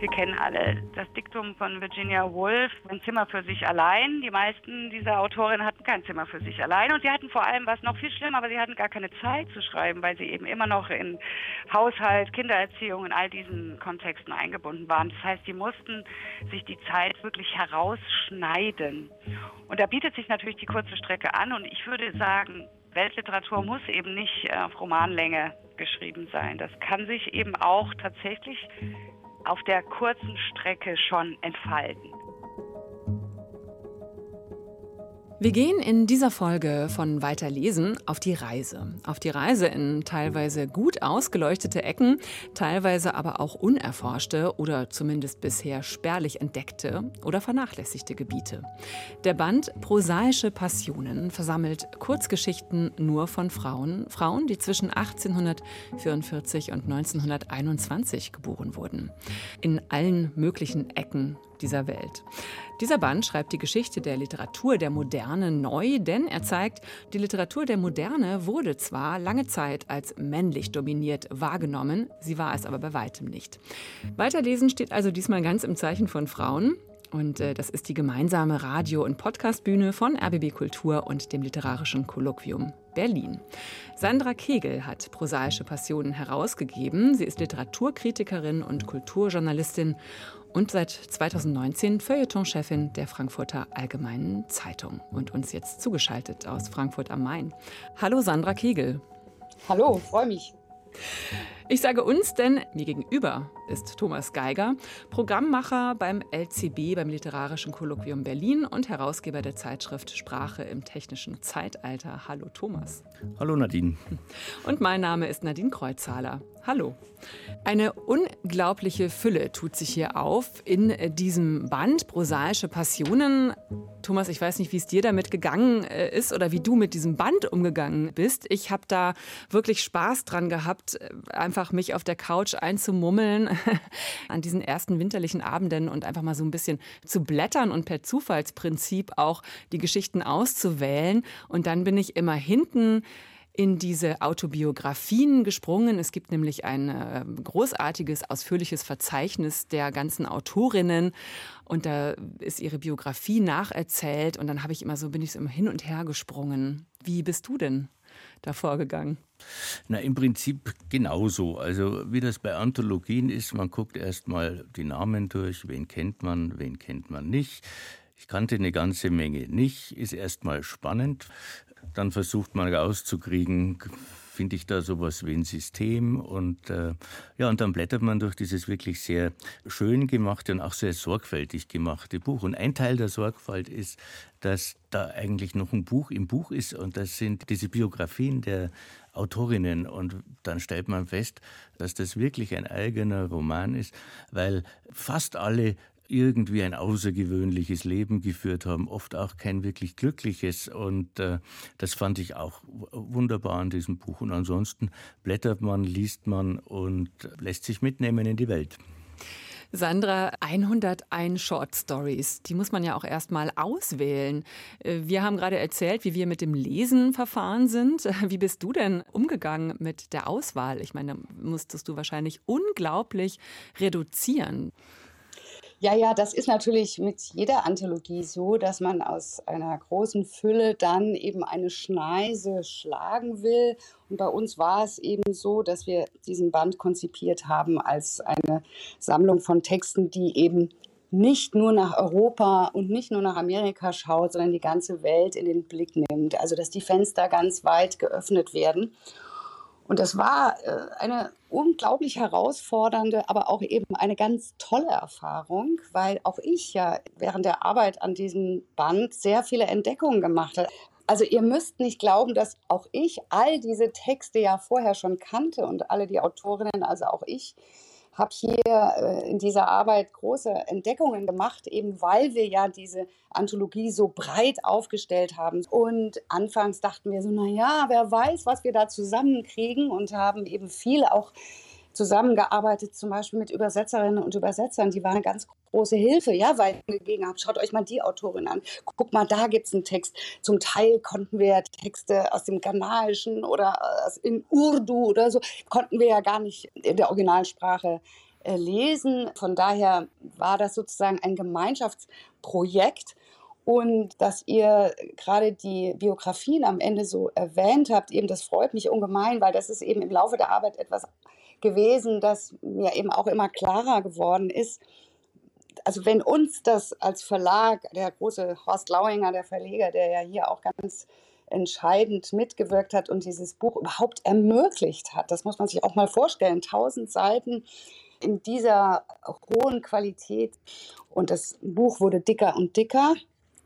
Wir kennen alle das Diktum von Virginia Woolf, ein Zimmer für sich allein. Die meisten dieser Autorinnen hatten kein Zimmer für sich allein und sie hatten vor allem was noch viel schlimmer, aber sie hatten gar keine Zeit zu schreiben, weil sie eben immer noch in Haushalt, Kindererziehung, in all diesen Kontexten eingebunden waren. Das heißt, sie mussten sich die Zeit wirklich herausschneiden. Und da bietet sich natürlich die kurze Strecke an und ich würde sagen, Weltliteratur muss eben nicht auf Romanlänge geschrieben sein. Das kann sich eben auch tatsächlich auf der kurzen Strecke schon entfalten. Wir gehen in dieser Folge von Weiterlesen auf die Reise. Auf die Reise in teilweise gut ausgeleuchtete Ecken, teilweise aber auch unerforschte oder zumindest bisher spärlich entdeckte oder vernachlässigte Gebiete. Der Band Prosaische Passionen versammelt Kurzgeschichten nur von Frauen, Frauen, die zwischen 1844 und 1921 geboren wurden. In allen möglichen Ecken dieser Welt. Dieser Band schreibt die Geschichte der Literatur der Moderne neu, denn er zeigt, die Literatur der Moderne wurde zwar lange Zeit als männlich dominiert wahrgenommen, sie war es aber bei weitem nicht. Weiterlesen steht also diesmal ganz im Zeichen von Frauen. Und äh, das ist die gemeinsame Radio- und Podcastbühne von RBB Kultur und dem Literarischen Kolloquium Berlin. Sandra Kegel hat Prosaische Passionen herausgegeben. Sie ist Literaturkritikerin und Kulturjournalistin und seit 2019 Feuilleton-Chefin der Frankfurter Allgemeinen Zeitung und uns jetzt zugeschaltet aus Frankfurt am Main. Hallo Sandra Kegel. Hallo, freue mich. Ich sage uns, denn mir gegenüber ist Thomas Geiger, Programmmacher beim LCB, beim Literarischen Kolloquium Berlin und Herausgeber der Zeitschrift Sprache im technischen Zeitalter. Hallo Thomas. Hallo Nadine. Und mein Name ist Nadine Kreuzhaler. Hallo. Eine unglaubliche Fülle tut sich hier auf in diesem Band Prosaische Passionen. Thomas, ich weiß nicht, wie es dir damit gegangen äh, ist oder wie du mit diesem Band umgegangen bist. Ich habe da wirklich Spaß dran gehabt, äh, einfach mich auf der Couch einzumummeln an diesen ersten winterlichen Abenden und einfach mal so ein bisschen zu blättern und per Zufallsprinzip auch die Geschichten auszuwählen. Und dann bin ich immer hinten in diese Autobiografien gesprungen. Es gibt nämlich ein äh, großartiges, ausführliches Verzeichnis der ganzen Autorinnen und da ist ihre Biografie nacherzählt und dann habe ich immer so bin ich so immer hin und her gesprungen. Wie bist du denn da vorgegangen? Na, im Prinzip genauso. Also, wie das bei Anthologien ist, man guckt erst mal die Namen durch, wen kennt man, wen kennt man nicht. Ich kannte eine ganze Menge nicht, ist erst mal spannend. Dann versucht man rauszukriegen, finde ich da sowas wie ein System und äh, ja, und dann blättert man durch dieses wirklich sehr schön gemachte und auch sehr sorgfältig gemachte Buch. Und ein Teil der Sorgfalt ist, dass da eigentlich noch ein Buch im Buch ist und das sind diese Biografien der Autorinnen und dann stellt man fest, dass das wirklich ein eigener Roman ist, weil fast alle irgendwie ein außergewöhnliches Leben geführt haben, oft auch kein wirklich glückliches. Und äh, das fand ich auch wunderbar an diesem Buch. Und ansonsten blättert man, liest man und lässt sich mitnehmen in die Welt. Sandra, 101 Short Stories, die muss man ja auch erstmal auswählen. Äh, wir haben gerade erzählt, wie wir mit dem Lesen verfahren sind. Wie bist du denn umgegangen mit der Auswahl? Ich meine, da musstest du wahrscheinlich unglaublich reduzieren. Ja, ja, das ist natürlich mit jeder Anthologie so, dass man aus einer großen Fülle dann eben eine Schneise schlagen will. Und bei uns war es eben so, dass wir diesen Band konzipiert haben als eine Sammlung von Texten, die eben nicht nur nach Europa und nicht nur nach Amerika schaut, sondern die ganze Welt in den Blick nimmt. Also dass die Fenster ganz weit geöffnet werden. Und das war äh, eine unglaublich herausfordernde, aber auch eben eine ganz tolle Erfahrung, weil auch ich ja während der Arbeit an diesem Band sehr viele Entdeckungen gemacht habe. Also ihr müsst nicht glauben, dass auch ich all diese Texte ja vorher schon kannte und alle die Autorinnen, also auch ich habe hier äh, in dieser Arbeit große Entdeckungen gemacht, eben weil wir ja diese Anthologie so breit aufgestellt haben. Und anfangs dachten wir so, na ja, wer weiß, was wir da zusammenkriegen und haben eben viel auch zusammengearbeitet, zum Beispiel mit Übersetzerinnen und Übersetzern. Die waren ganz große Hilfe, ja, weil gegeben habe, schaut euch mal die Autorin an. Guck mal, da gibt es einen Text. Zum Teil konnten wir Texte aus dem Ghanaischen oder in Urdu oder so, konnten wir ja gar nicht in der Originalsprache äh, lesen. Von daher war das sozusagen ein Gemeinschaftsprojekt. Und dass ihr gerade die Biografien am Ende so erwähnt habt, eben das freut mich ungemein, weil das ist eben im Laufe der Arbeit etwas gewesen, das mir eben auch immer klarer geworden ist. Also wenn uns das als Verlag, der große Horst Lauinger, der Verleger, der ja hier auch ganz entscheidend mitgewirkt hat und dieses Buch überhaupt ermöglicht hat, das muss man sich auch mal vorstellen, tausend Seiten in dieser hohen Qualität. Und das Buch wurde dicker und dicker,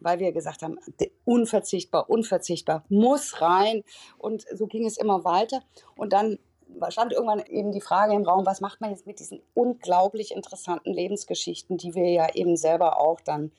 weil wir gesagt haben, unverzichtbar, unverzichtbar, muss rein. Und so ging es immer weiter. Und dann stand irgendwann eben die Frage im Raum, was macht man jetzt mit diesen unglaublich interessanten Lebensgeschichten, die wir ja eben selber auch dann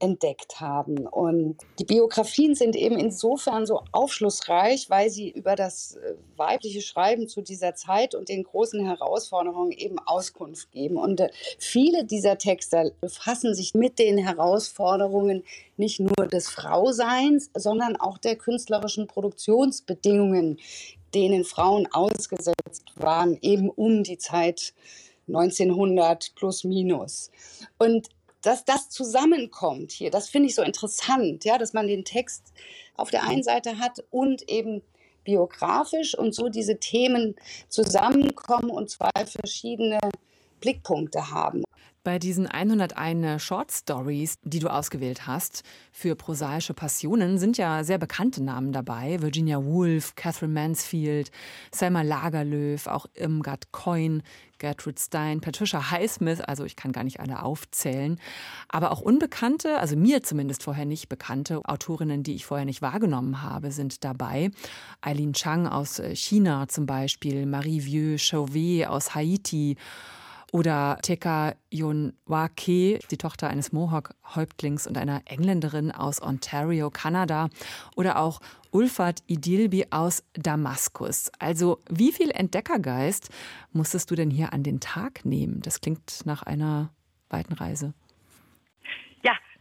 entdeckt haben. Und die Biografien sind eben insofern so aufschlussreich, weil sie über das äh, weibliche Schreiben zu dieser Zeit und den großen Herausforderungen eben Auskunft geben. Und äh, viele dieser Texte befassen sich mit den Herausforderungen nicht nur des Frauseins, sondern auch der künstlerischen Produktionsbedingungen, denen Frauen ausgesetzt waren, eben um die Zeit 1900 plus minus. Und dass das zusammenkommt hier, das finde ich so interessant, ja, dass man den Text auf der einen Seite hat und eben biografisch und so diese Themen zusammenkommen und zwei verschiedene Blickpunkte haben. Bei diesen 101 Short Stories, die du ausgewählt hast für prosaische Passionen, sind ja sehr bekannte Namen dabei. Virginia Woolf, Catherine Mansfield, Selma Lagerlöf, auch Irmgard Coyne, Gertrude Stein, Patricia Highsmith, also ich kann gar nicht alle aufzählen. Aber auch unbekannte, also mir zumindest vorher nicht bekannte Autorinnen, die ich vorher nicht wahrgenommen habe, sind dabei. Eileen Chang aus China zum Beispiel, Marie Vieux Chauvet aus Haiti oder Teka Yonwake, die Tochter eines Mohawk-Häuptlings und einer Engländerin aus Ontario, Kanada. Oder auch Ulfat Idilbi aus Damaskus. Also wie viel Entdeckergeist musstest du denn hier an den Tag nehmen? Das klingt nach einer weiten Reise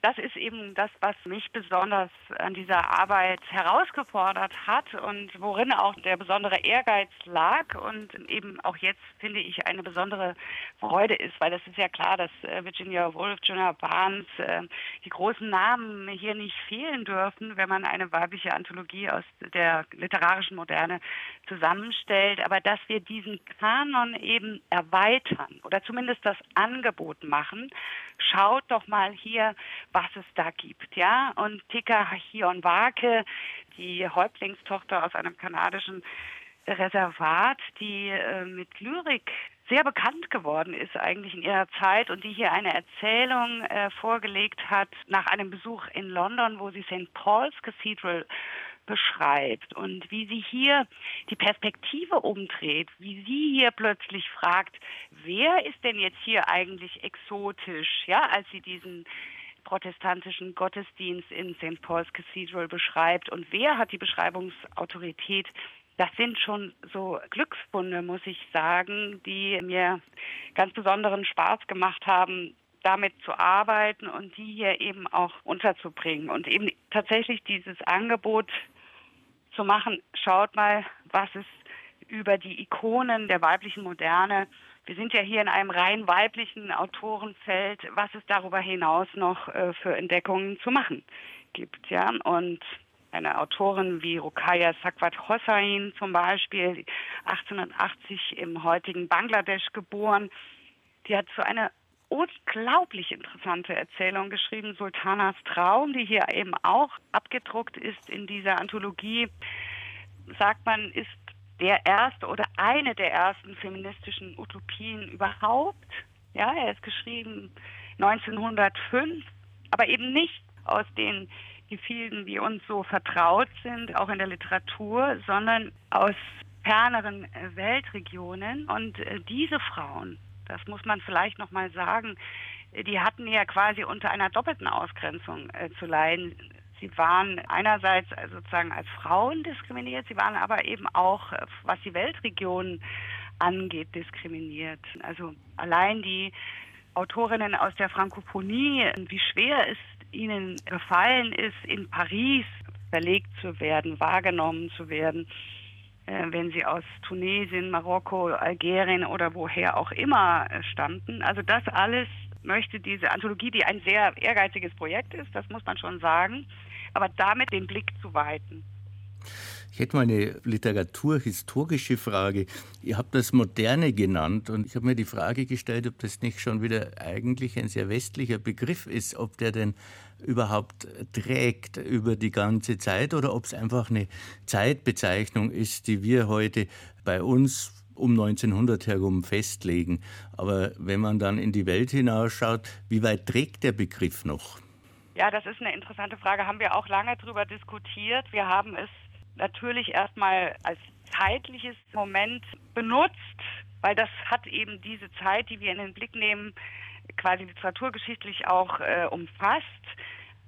das ist eben das, was mich besonders an dieser Arbeit herausgefordert hat und worin auch der besondere Ehrgeiz lag und eben auch jetzt finde ich eine besondere Freude ist, weil das ist ja klar, dass äh, Virginia Woolf, Jonah Barnes, äh, die großen Namen hier nicht fehlen dürfen, wenn man eine weibliche Anthologie aus der literarischen Moderne zusammenstellt, aber dass wir diesen Kanon eben erweitern oder zumindest das Angebot machen, schaut doch mal hier, was es da gibt, ja. Und Tika Hionwake, die Häuptlingstochter aus einem kanadischen Reservat, die äh, mit Lyrik sehr bekannt geworden ist eigentlich in ihrer Zeit und die hier eine Erzählung äh, vorgelegt hat nach einem Besuch in London, wo sie St. Paul's Cathedral beschreibt und wie sie hier die Perspektive umdreht, wie sie hier plötzlich fragt, wer ist denn jetzt hier eigentlich exotisch, ja, als sie diesen protestantischen Gottesdienst in St. Paul's Cathedral beschreibt und wer hat die Beschreibungsautorität das sind schon so Glücksfunde, muss ich sagen, die mir ganz besonderen Spaß gemacht haben, damit zu arbeiten und die hier eben auch unterzubringen und eben tatsächlich dieses Angebot zu machen, schaut mal, was es über die Ikonen der weiblichen Moderne, wir sind ja hier in einem rein weiblichen Autorenfeld, was es darüber hinaus noch äh, für Entdeckungen zu machen gibt, ja, und eine Autorin wie Rukaya Sakwat Hossain zum Beispiel, 1880 im heutigen Bangladesch geboren, die hat so eine unglaublich interessante Erzählung geschrieben, Sultanas Traum, die hier eben auch abgedruckt ist in dieser Anthologie. Sagt man, ist der erste oder eine der ersten feministischen Utopien überhaupt. Ja, er ist geschrieben 1905, aber eben nicht aus den Gefilden, die uns so vertraut sind, auch in der Literatur, sondern aus ferneren Weltregionen. Und äh, diese Frauen, das muss man vielleicht noch mal sagen. Die hatten ja quasi unter einer doppelten Ausgrenzung äh, zu leiden. Sie waren einerseits sozusagen als Frauen diskriminiert, sie waren aber eben auch, äh, was die Weltregionen angeht, diskriminiert. Also allein die Autorinnen aus der Frankophonie, wie schwer es ihnen gefallen ist, in Paris verlegt zu werden, wahrgenommen zu werden äh, wenn sie aus Tunesien, Marokko, Algerien oder woher auch immer äh, stammten. Also das alles möchte diese Anthologie, die ein sehr ehrgeiziges Projekt ist, das muss man schon sagen, aber damit den Blick zu weiten. Ich hätte mal eine literaturhistorische Frage. Ihr habt das Moderne genannt und ich habe mir die Frage gestellt, ob das nicht schon wieder eigentlich ein sehr westlicher Begriff ist, ob der denn überhaupt trägt über die ganze Zeit oder ob es einfach eine Zeitbezeichnung ist, die wir heute bei uns um 1900 herum festlegen. Aber wenn man dann in die Welt hinausschaut, wie weit trägt der Begriff noch? Ja, das ist eine interessante Frage. Haben wir auch lange darüber diskutiert. Wir haben es natürlich erstmal als zeitliches Moment benutzt, weil das hat eben diese Zeit, die wir in den Blick nehmen, quasi literaturgeschichtlich auch äh, umfasst.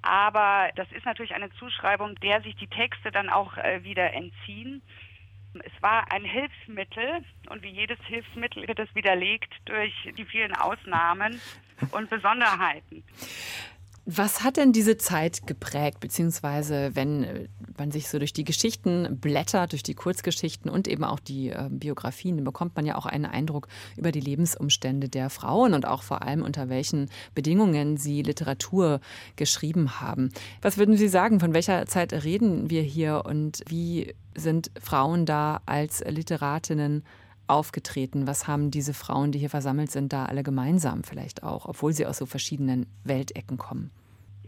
Aber das ist natürlich eine Zuschreibung, der sich die Texte dann auch äh, wieder entziehen. Es war ein Hilfsmittel und wie jedes Hilfsmittel wird es widerlegt durch die vielen Ausnahmen und Besonderheiten. Was hat denn diese Zeit geprägt, beziehungsweise wenn äh, man sich so durch die Geschichten blättert, durch die Kurzgeschichten und eben auch die äh, Biografien, dann bekommt man ja auch einen Eindruck über die Lebensumstände der Frauen und auch vor allem unter welchen Bedingungen sie Literatur geschrieben haben. Was würden Sie sagen, von welcher Zeit reden wir hier und wie sind Frauen da als Literatinnen aufgetreten? Was haben diese Frauen, die hier versammelt sind, da alle gemeinsam vielleicht auch, obwohl sie aus so verschiedenen Weltecken kommen?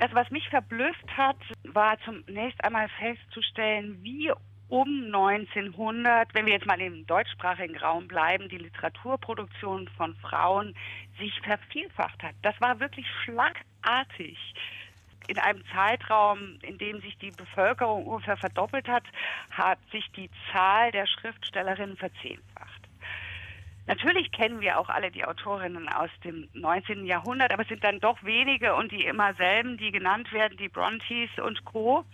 Also was mich verblüfft hat, war zunächst einmal festzustellen, wie um 1900, wenn wir jetzt mal im deutschsprachigen Raum bleiben, die Literaturproduktion von Frauen sich vervielfacht hat. Das war wirklich schlagartig. In einem Zeitraum, in dem sich die Bevölkerung ungefähr verdoppelt hat, hat sich die Zahl der Schriftstellerinnen verzehnfacht. Natürlich kennen wir auch alle die Autorinnen aus dem 19. Jahrhundert, aber es sind dann doch wenige und die immer selben, die genannt werden, die Brontes und Co.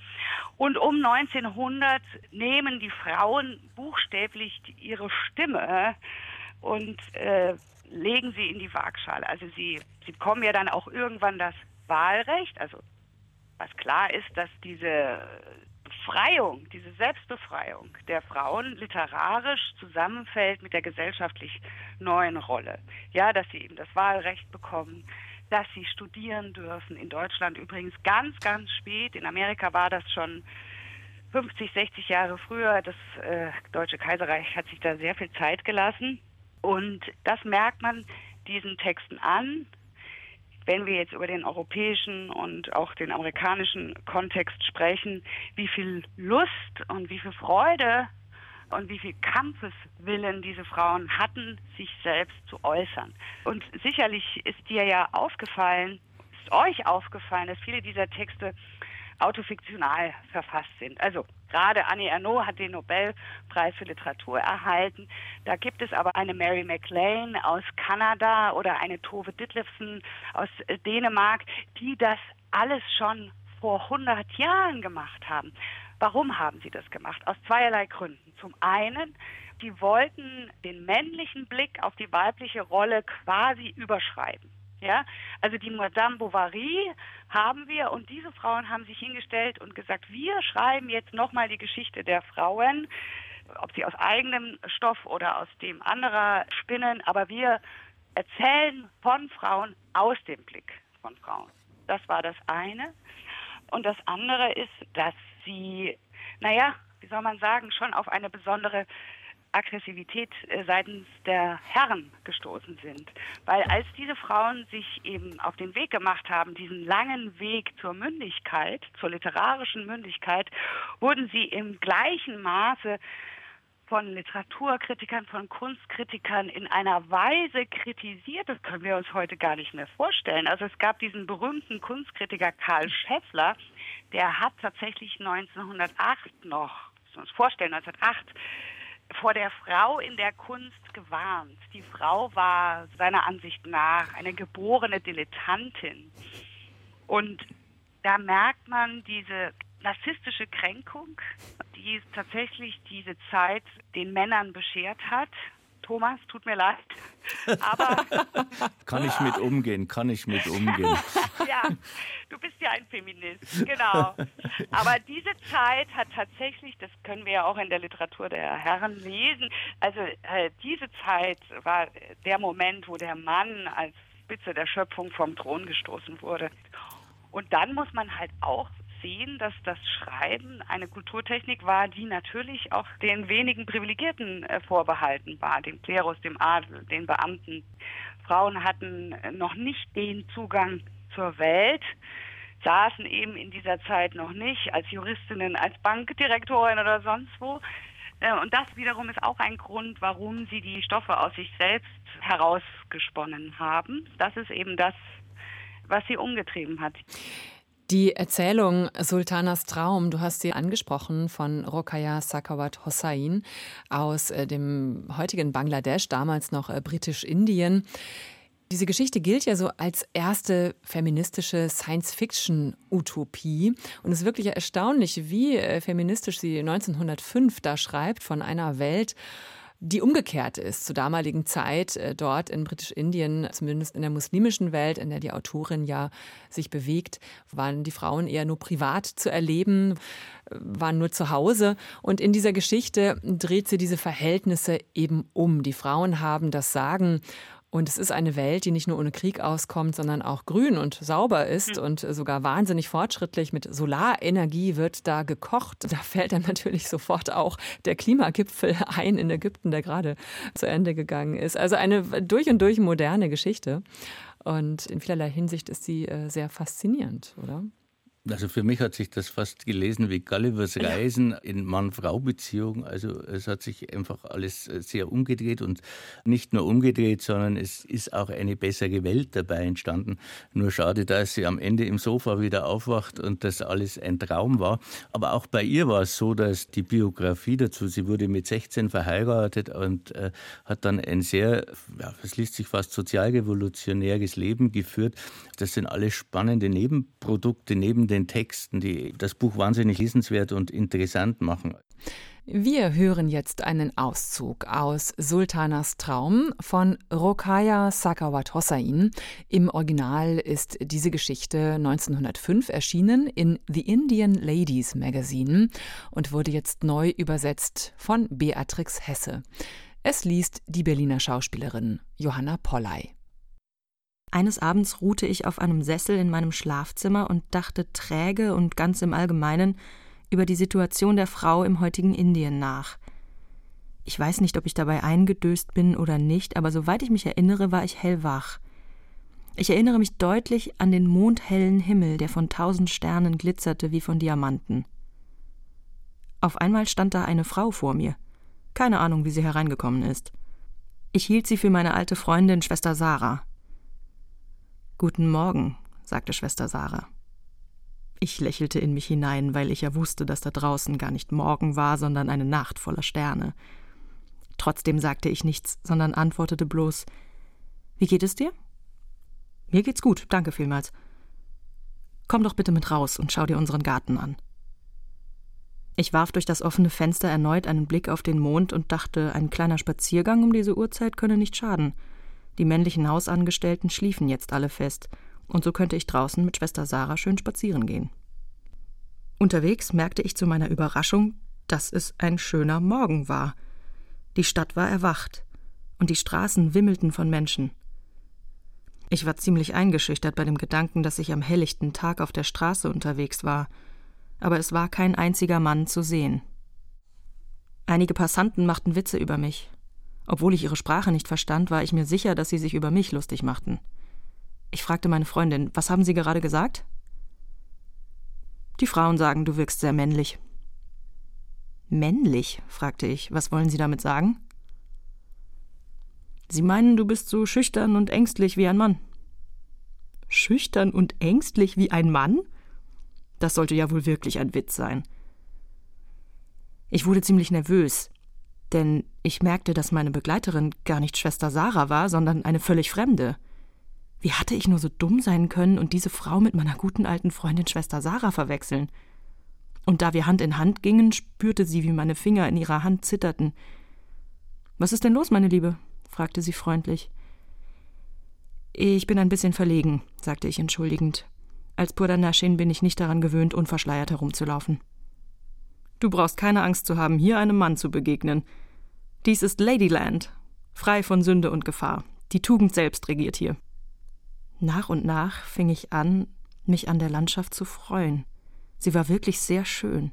Und um 1900 nehmen die Frauen buchstäblich ihre Stimme und äh, legen sie in die Waagschale. Also sie, sie bekommen ja dann auch irgendwann das Wahlrecht, also was klar ist, dass diese Befreiung, diese Selbstbefreiung der Frauen literarisch zusammenfällt mit der gesellschaftlich neuen Rolle. Ja, dass sie eben das Wahlrecht bekommen, dass sie studieren dürfen. In Deutschland übrigens ganz, ganz spät. In Amerika war das schon 50, 60 Jahre früher. Das äh, Deutsche Kaiserreich hat sich da sehr viel Zeit gelassen. Und das merkt man diesen Texten an wenn wir jetzt über den europäischen und auch den amerikanischen Kontext sprechen, wie viel Lust und wie viel Freude und wie viel Kampfeswillen diese Frauen hatten, sich selbst zu äußern. Und sicherlich ist dir ja aufgefallen, ist euch aufgefallen, dass viele dieser Texte autofiktional verfasst sind. Also gerade Annie Ernaux hat den Nobelpreis für Literatur erhalten. Da gibt es aber eine Mary MacLane aus Kanada oder eine Tove Ditlevsen aus Dänemark, die das alles schon vor 100 Jahren gemacht haben. Warum haben sie das gemacht? Aus zweierlei Gründen. Zum einen, die wollten den männlichen Blick auf die weibliche Rolle quasi überschreiben. Ja, also die Madame Bovary haben wir und diese Frauen haben sich hingestellt und gesagt, wir schreiben jetzt nochmal die Geschichte der Frauen, ob sie aus eigenem Stoff oder aus dem anderer spinnen, aber wir erzählen von Frauen aus dem Blick von Frauen. Das war das eine. Und das andere ist, dass sie, naja, wie soll man sagen, schon auf eine besondere Aggressivität äh, seitens der Herren gestoßen sind. Weil als diese Frauen sich eben auf den Weg gemacht haben, diesen langen Weg zur Mündigkeit, zur literarischen Mündigkeit, wurden sie im gleichen Maße von Literaturkritikern, von Kunstkritikern in einer Weise kritisiert, das können wir uns heute gar nicht mehr vorstellen. Also es gab diesen berühmten Kunstkritiker Karl Scheffler, der hat tatsächlich 1908 noch, müssen wir uns vorstellen, 1908 vor der Frau in der Kunst gewarnt. Die Frau war seiner Ansicht nach eine geborene Dilettantin. Und da merkt man diese narzisstische Kränkung, die tatsächlich diese Zeit den Männern beschert hat. Thomas, tut mir leid. Aber kann ich mit umgehen, kann ich mit umgehen. ja, du bist ja ein Feminist, genau. Aber diese Zeit hat tatsächlich, das können wir ja auch in der Literatur der Herren lesen, also äh, diese Zeit war der Moment, wo der Mann als Spitze der Schöpfung vom Thron gestoßen wurde. Und dann muss man halt auch sehen, dass das Schreiben eine Kulturtechnik war, die natürlich auch den wenigen Privilegierten äh, vorbehalten war, dem Klerus, dem Adel, den Beamten. Frauen hatten noch nicht den Zugang zur Welt, saßen eben in dieser Zeit noch nicht als Juristinnen, als Bankdirektorin oder sonst wo. Äh, und das wiederum ist auch ein Grund, warum sie die Stoffe aus sich selbst herausgesponnen haben. Das ist eben das, was sie umgetrieben hat. Die Erzählung Sultanas Traum, du hast sie angesprochen, von Rokaya Sakawat Hossain aus äh, dem heutigen Bangladesch, damals noch äh, britisch-Indien. Diese Geschichte gilt ja so als erste feministische Science-Fiction-Utopie. Und es ist wirklich erstaunlich, wie äh, feministisch sie 1905 da schreibt von einer Welt, die umgekehrt ist zur damaligen Zeit äh, dort in Britisch-Indien, zumindest in der muslimischen Welt, in der die Autorin ja sich bewegt, waren die Frauen eher nur privat zu erleben, waren nur zu Hause. Und in dieser Geschichte dreht sie diese Verhältnisse eben um. Die Frauen haben das Sagen und es ist eine Welt, die nicht nur ohne Krieg auskommt, sondern auch grün und sauber ist mhm. und sogar wahnsinnig fortschrittlich. Mit Solarenergie wird da gekocht. Da fällt dann natürlich sofort auch der Klimagipfel ein in Ägypten, der gerade zu Ende gegangen ist. Also eine durch und durch moderne Geschichte. Und in vielerlei Hinsicht ist sie äh, sehr faszinierend, oder? Also für mich hat sich das fast gelesen wie Gullivers Reisen in Mann-Frau-Beziehung. Also es hat sich einfach alles äh, sehr umgedreht und nicht nur umgedreht, sondern es ist auch eine bessere Welt dabei entstanden. Nur schade, dass sie am Ende im Sofa wieder aufwacht und das alles ein Traum war. Aber auch bei ihr war es so, dass die Biografie dazu, sie wurde mit 16 verheiratet und äh, hat dann ein sehr, ja, das liest sich fast sozialrevolutionäres Leben geführt. Das sind alles spannende Nebenprodukte neben den Texten, die das Buch wahnsinnig lesenswert und interessant machen. Wir hören jetzt einen Auszug aus Sultanas Traum von Rokaya Sakawat Hossain. Im Original ist diese Geschichte 1905 erschienen in The Indian Ladies Magazine und wurde jetzt neu übersetzt von Beatrix Hesse. Es liest die Berliner Schauspielerin Johanna Polley. Eines Abends ruhte ich auf einem Sessel in meinem Schlafzimmer und dachte träge und ganz im Allgemeinen über die Situation der Frau im heutigen Indien nach. Ich weiß nicht, ob ich dabei eingedöst bin oder nicht, aber soweit ich mich erinnere, war ich hellwach. Ich erinnere mich deutlich an den mondhellen Himmel, der von tausend Sternen glitzerte wie von Diamanten. Auf einmal stand da eine Frau vor mir. Keine Ahnung, wie sie hereingekommen ist. Ich hielt sie für meine alte Freundin Schwester Sarah. Guten Morgen, sagte Schwester Sarah. Ich lächelte in mich hinein, weil ich ja wusste, dass da draußen gar nicht Morgen war, sondern eine Nacht voller Sterne. Trotzdem sagte ich nichts, sondern antwortete bloß Wie geht es dir? Mir geht's gut, danke vielmals. Komm doch bitte mit raus und schau dir unseren Garten an. Ich warf durch das offene Fenster erneut einen Blick auf den Mond und dachte, ein kleiner Spaziergang um diese Uhrzeit könne nicht schaden. Die männlichen Hausangestellten schliefen jetzt alle fest, und so könnte ich draußen mit Schwester Sarah schön spazieren gehen. Unterwegs merkte ich zu meiner Überraschung, dass es ein schöner Morgen war. Die Stadt war erwacht, und die Straßen wimmelten von Menschen. Ich war ziemlich eingeschüchtert bei dem Gedanken, dass ich am helllichten Tag auf der Straße unterwegs war, aber es war kein einziger Mann zu sehen. Einige Passanten machten Witze über mich, obwohl ich ihre Sprache nicht verstand, war ich mir sicher, dass sie sich über mich lustig machten. Ich fragte meine Freundin, was haben Sie gerade gesagt? Die Frauen sagen, du wirkst sehr männlich. Männlich? fragte ich. Was wollen Sie damit sagen? Sie meinen, du bist so schüchtern und ängstlich wie ein Mann. Schüchtern und ängstlich wie ein Mann? Das sollte ja wohl wirklich ein Witz sein. Ich wurde ziemlich nervös denn ich merkte, dass meine Begleiterin gar nicht Schwester Sarah war, sondern eine völlig Fremde. Wie hatte ich nur so dumm sein können und diese Frau mit meiner guten alten Freundin Schwester Sarah verwechseln? Und da wir Hand in Hand gingen, spürte sie, wie meine Finger in ihrer Hand zitterten. Was ist denn los, meine Liebe? fragte sie freundlich. Ich bin ein bisschen verlegen, sagte ich entschuldigend. Als Purdanashin bin ich nicht daran gewöhnt, unverschleiert herumzulaufen. Du brauchst keine Angst zu haben, hier einem Mann zu begegnen. Dies ist Ladyland, frei von Sünde und Gefahr. Die Tugend selbst regiert hier. Nach und nach fing ich an, mich an der Landschaft zu freuen. Sie war wirklich sehr schön.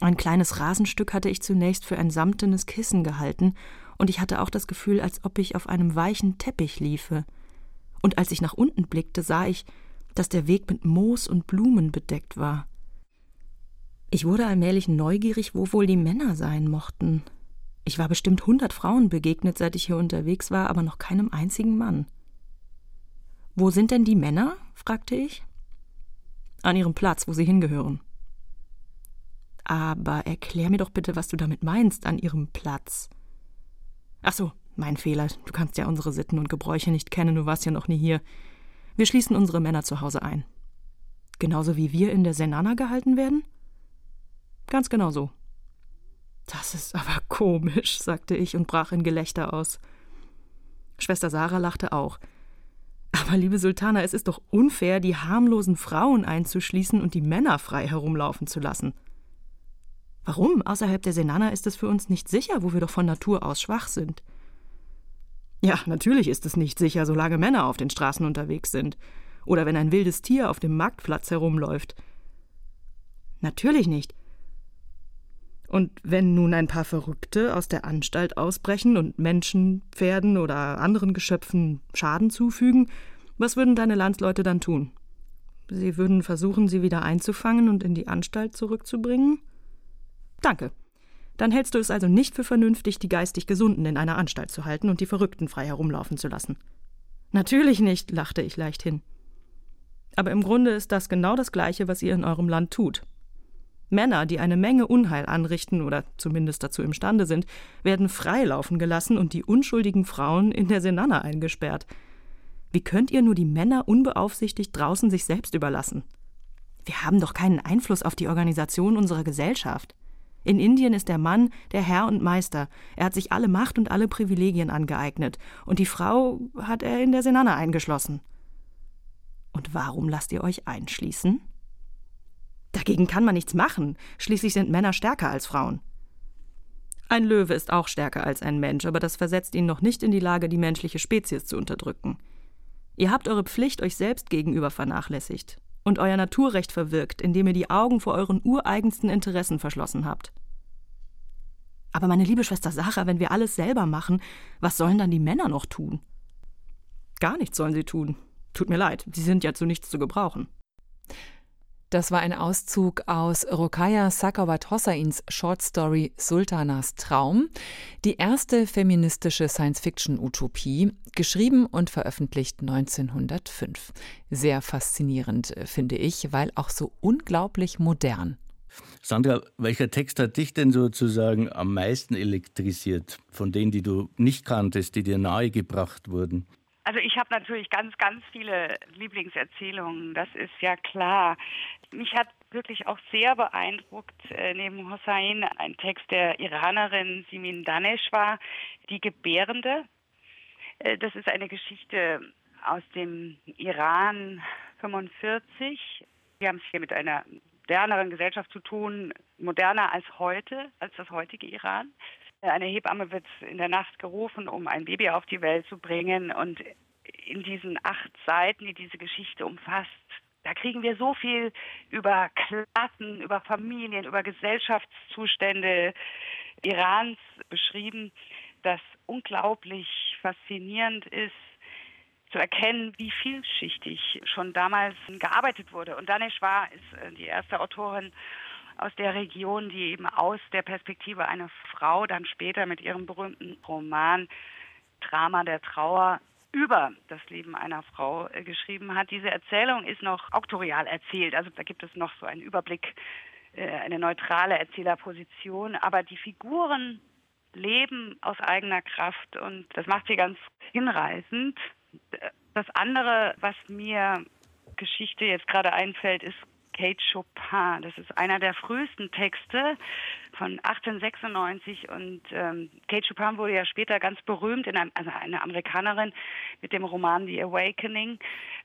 Ein kleines Rasenstück hatte ich zunächst für ein samtenes Kissen gehalten, und ich hatte auch das Gefühl, als ob ich auf einem weichen Teppich liefe. Und als ich nach unten blickte, sah ich, dass der Weg mit Moos und Blumen bedeckt war. Ich wurde allmählich neugierig, wo wohl die Männer sein mochten. Ich war bestimmt hundert Frauen begegnet, seit ich hier unterwegs war, aber noch keinem einzigen Mann. Wo sind denn die Männer? fragte ich. An ihrem Platz, wo sie hingehören. Aber erklär mir doch bitte, was du damit meinst, an ihrem Platz. Ach so, mein Fehler. Du kannst ja unsere Sitten und Gebräuche nicht kennen, du warst ja noch nie hier. Wir schließen unsere Männer zu Hause ein. Genauso wie wir in der Senana gehalten werden? Ganz genau so. Das ist aber komisch, sagte ich und brach in Gelächter aus. Schwester Sarah lachte auch. Aber liebe Sultana, es ist doch unfair, die harmlosen Frauen einzuschließen und die Männer frei herumlaufen zu lassen. Warum? Außerhalb der Senana ist es für uns nicht sicher, wo wir doch von Natur aus schwach sind. Ja, natürlich ist es nicht sicher, solange Männer auf den Straßen unterwegs sind. Oder wenn ein wildes Tier auf dem Marktplatz herumläuft. Natürlich nicht. Und wenn nun ein paar Verrückte aus der Anstalt ausbrechen und Menschen, Pferden oder anderen Geschöpfen Schaden zufügen, was würden deine Landsleute dann tun? Sie würden versuchen, sie wieder einzufangen und in die Anstalt zurückzubringen? Danke. Dann hältst du es also nicht für vernünftig, die geistig Gesunden in einer Anstalt zu halten und die Verrückten frei herumlaufen zu lassen. Natürlich nicht, lachte ich leichthin. Aber im Grunde ist das genau das Gleiche, was ihr in eurem Land tut. Männer, die eine Menge Unheil anrichten oder zumindest dazu imstande sind, werden freilaufen gelassen und die unschuldigen Frauen in der Senana eingesperrt. Wie könnt ihr nur die Männer unbeaufsichtigt draußen sich selbst überlassen? Wir haben doch keinen Einfluss auf die Organisation unserer Gesellschaft. In Indien ist der Mann der Herr und Meister. Er hat sich alle Macht und alle Privilegien angeeignet. Und die Frau hat er in der Senana eingeschlossen. Und warum lasst ihr euch einschließen? Dagegen kann man nichts machen. Schließlich sind Männer stärker als Frauen. Ein Löwe ist auch stärker als ein Mensch, aber das versetzt ihn noch nicht in die Lage, die menschliche Spezies zu unterdrücken. Ihr habt eure Pflicht euch selbst gegenüber vernachlässigt und euer Naturrecht verwirkt, indem ihr die Augen vor euren ureigensten Interessen verschlossen habt. Aber meine liebe Schwester Sarah, wenn wir alles selber machen, was sollen dann die Männer noch tun? Gar nichts sollen sie tun. Tut mir leid, sie sind ja zu nichts zu gebrauchen. Das war ein Auszug aus Rokaya Sakawat Hossains Shortstory Sultanas Traum, die erste feministische Science-Fiction-Utopie, geschrieben und veröffentlicht 1905. Sehr faszinierend, äh, finde ich, weil auch so unglaublich modern. Sandra, welcher Text hat dich denn sozusagen am meisten elektrisiert, von denen, die du nicht kanntest, die dir nahegebracht wurden? Also ich habe natürlich ganz, ganz viele Lieblingserzählungen, das ist ja klar. Mich hat wirklich auch sehr beeindruckt, äh, neben Hossein, ein Text der Iranerin Simin Daneshwar, Die Gebärende. Äh, das ist eine Geschichte aus dem Iran 45. Wir haben es hier mit einer moderneren Gesellschaft zu tun, moderner als heute, als das heutige Iran. Eine Hebamme wird in der Nacht gerufen, um ein Baby auf die Welt zu bringen. Und in diesen acht Seiten, die diese Geschichte umfasst, da kriegen wir so viel über Klassen, über Familien, über Gesellschaftszustände Irans beschrieben, das unglaublich faszinierend ist zu erkennen, wie vielschichtig schon damals gearbeitet wurde. Und Daneshwar ist äh, die erste Autorin aus der Region, die eben aus der Perspektive einer Frau dann später mit ihrem berühmten Roman Drama der Trauer über das Leben einer Frau äh, geschrieben hat. Diese Erzählung ist noch auktorial erzählt, also da gibt es noch so einen Überblick, äh, eine neutrale Erzählerposition, aber die Figuren leben aus eigener Kraft und das macht sie ganz hinreißend. Das andere, was mir Geschichte jetzt gerade einfällt, ist Kate Chopin. Das ist einer der frühesten Texte von 1896 und ähm, Kate Chopin wurde ja später ganz berühmt, in einem, also eine Amerikanerin mit dem Roman The Awakening.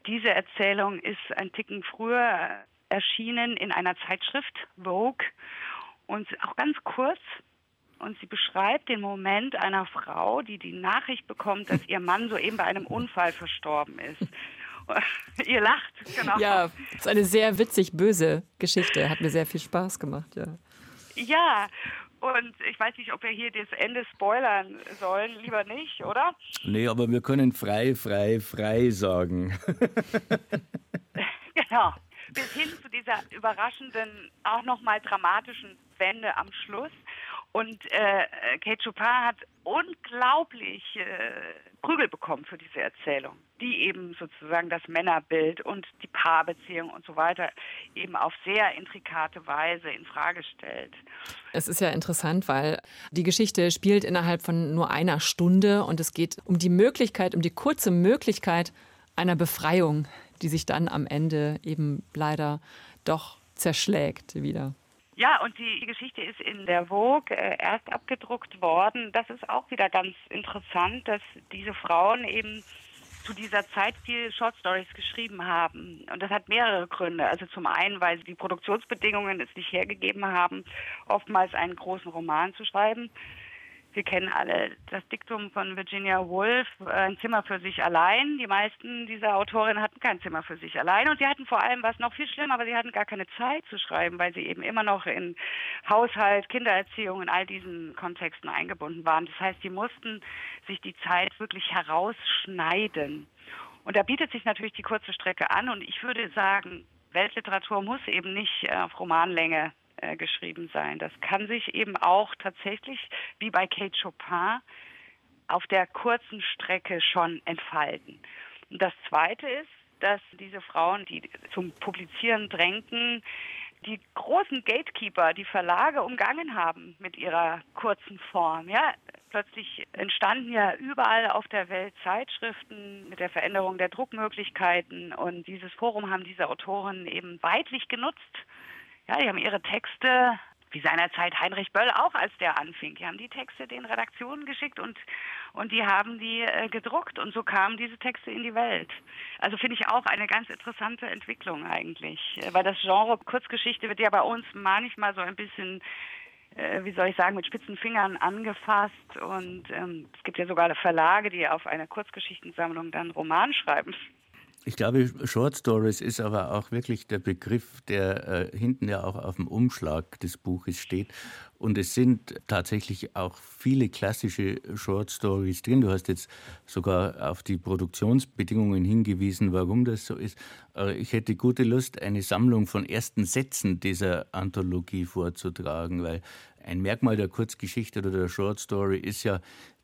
Diese Erzählung ist ein Ticken früher erschienen in einer Zeitschrift, Vogue, und auch ganz kurz. Und sie beschreibt den Moment einer Frau, die die Nachricht bekommt, dass ihr Mann soeben bei einem Unfall verstorben ist. Ihr lacht, genau. Ja, das ist eine sehr witzig böse Geschichte. Hat mir sehr viel Spaß gemacht, ja. Ja, und ich weiß nicht, ob wir hier das Ende spoilern sollen. Lieber nicht, oder? Nee, aber wir können frei, frei, frei sagen. genau. Bis hin zu dieser überraschenden, auch nochmal dramatischen Wende am Schluss. Und äh, Kate Chopin hat unglaublich äh, Prügel bekommen für diese Erzählung, die eben sozusagen das Männerbild und die Paarbeziehung und so weiter eben auf sehr intrikate Weise in Frage stellt. Es ist ja interessant, weil die Geschichte spielt innerhalb von nur einer Stunde und es geht um die Möglichkeit, um die kurze Möglichkeit einer Befreiung, die sich dann am Ende eben leider doch zerschlägt wieder. Ja, und die, Geschichte ist in der Vogue äh, erst abgedruckt worden. Das ist auch wieder ganz interessant, dass diese Frauen eben zu dieser Zeit viel Short Stories geschrieben haben. Und das hat mehrere Gründe. Also zum einen, weil sie die Produktionsbedingungen es nicht hergegeben haben, oftmals einen großen Roman zu schreiben. Wir kennen alle das Diktum von Virginia Woolf, äh, ein Zimmer für sich allein. Die meisten dieser Autorinnen hatten kein Zimmer für sich allein und sie hatten vor allem was noch viel schlimmer, aber sie hatten gar keine Zeit zu schreiben, weil sie eben immer noch in Haushalt, Kindererziehung, in all diesen Kontexten eingebunden waren. Das heißt, sie mussten sich die Zeit wirklich herausschneiden. Und da bietet sich natürlich die kurze Strecke an und ich würde sagen, Weltliteratur muss eben nicht auf Romanlänge äh, geschrieben sein. Das kann sich eben auch tatsächlich, wie bei Kate Chopin, auf der kurzen Strecke schon entfalten. Und das Zweite ist, dass diese Frauen, die zum Publizieren drängten, die großen Gatekeeper, die Verlage umgangen haben mit ihrer kurzen Form. Ja, plötzlich entstanden ja überall auf der Welt Zeitschriften mit der Veränderung der Druckmöglichkeiten und dieses Forum haben diese Autoren eben weitlich genutzt ja, die haben ihre Texte, wie seinerzeit Heinrich Böll auch, als der anfing. Die haben die Texte den Redaktionen geschickt und, und die haben die äh, gedruckt und so kamen diese Texte in die Welt. Also finde ich auch eine ganz interessante Entwicklung eigentlich, weil das Genre Kurzgeschichte wird ja bei uns manchmal so ein bisschen äh, wie soll ich sagen, mit spitzen Fingern angefasst. Und ähm, es gibt ja sogar Verlage, die auf einer Kurzgeschichtensammlung dann Roman schreiben. Ich glaube, Short Stories ist aber auch wirklich der Begriff, der äh, hinten ja auch auf dem Umschlag des Buches steht. Und es sind tatsächlich auch viele klassische Short Stories drin. Du hast jetzt sogar auf die Produktionsbedingungen hingewiesen, warum das so ist. Ich hätte gute Lust, eine Sammlung von ersten Sätzen dieser Anthologie vorzutragen, weil ein Merkmal der Kurzgeschichte oder der Short Story ist ja,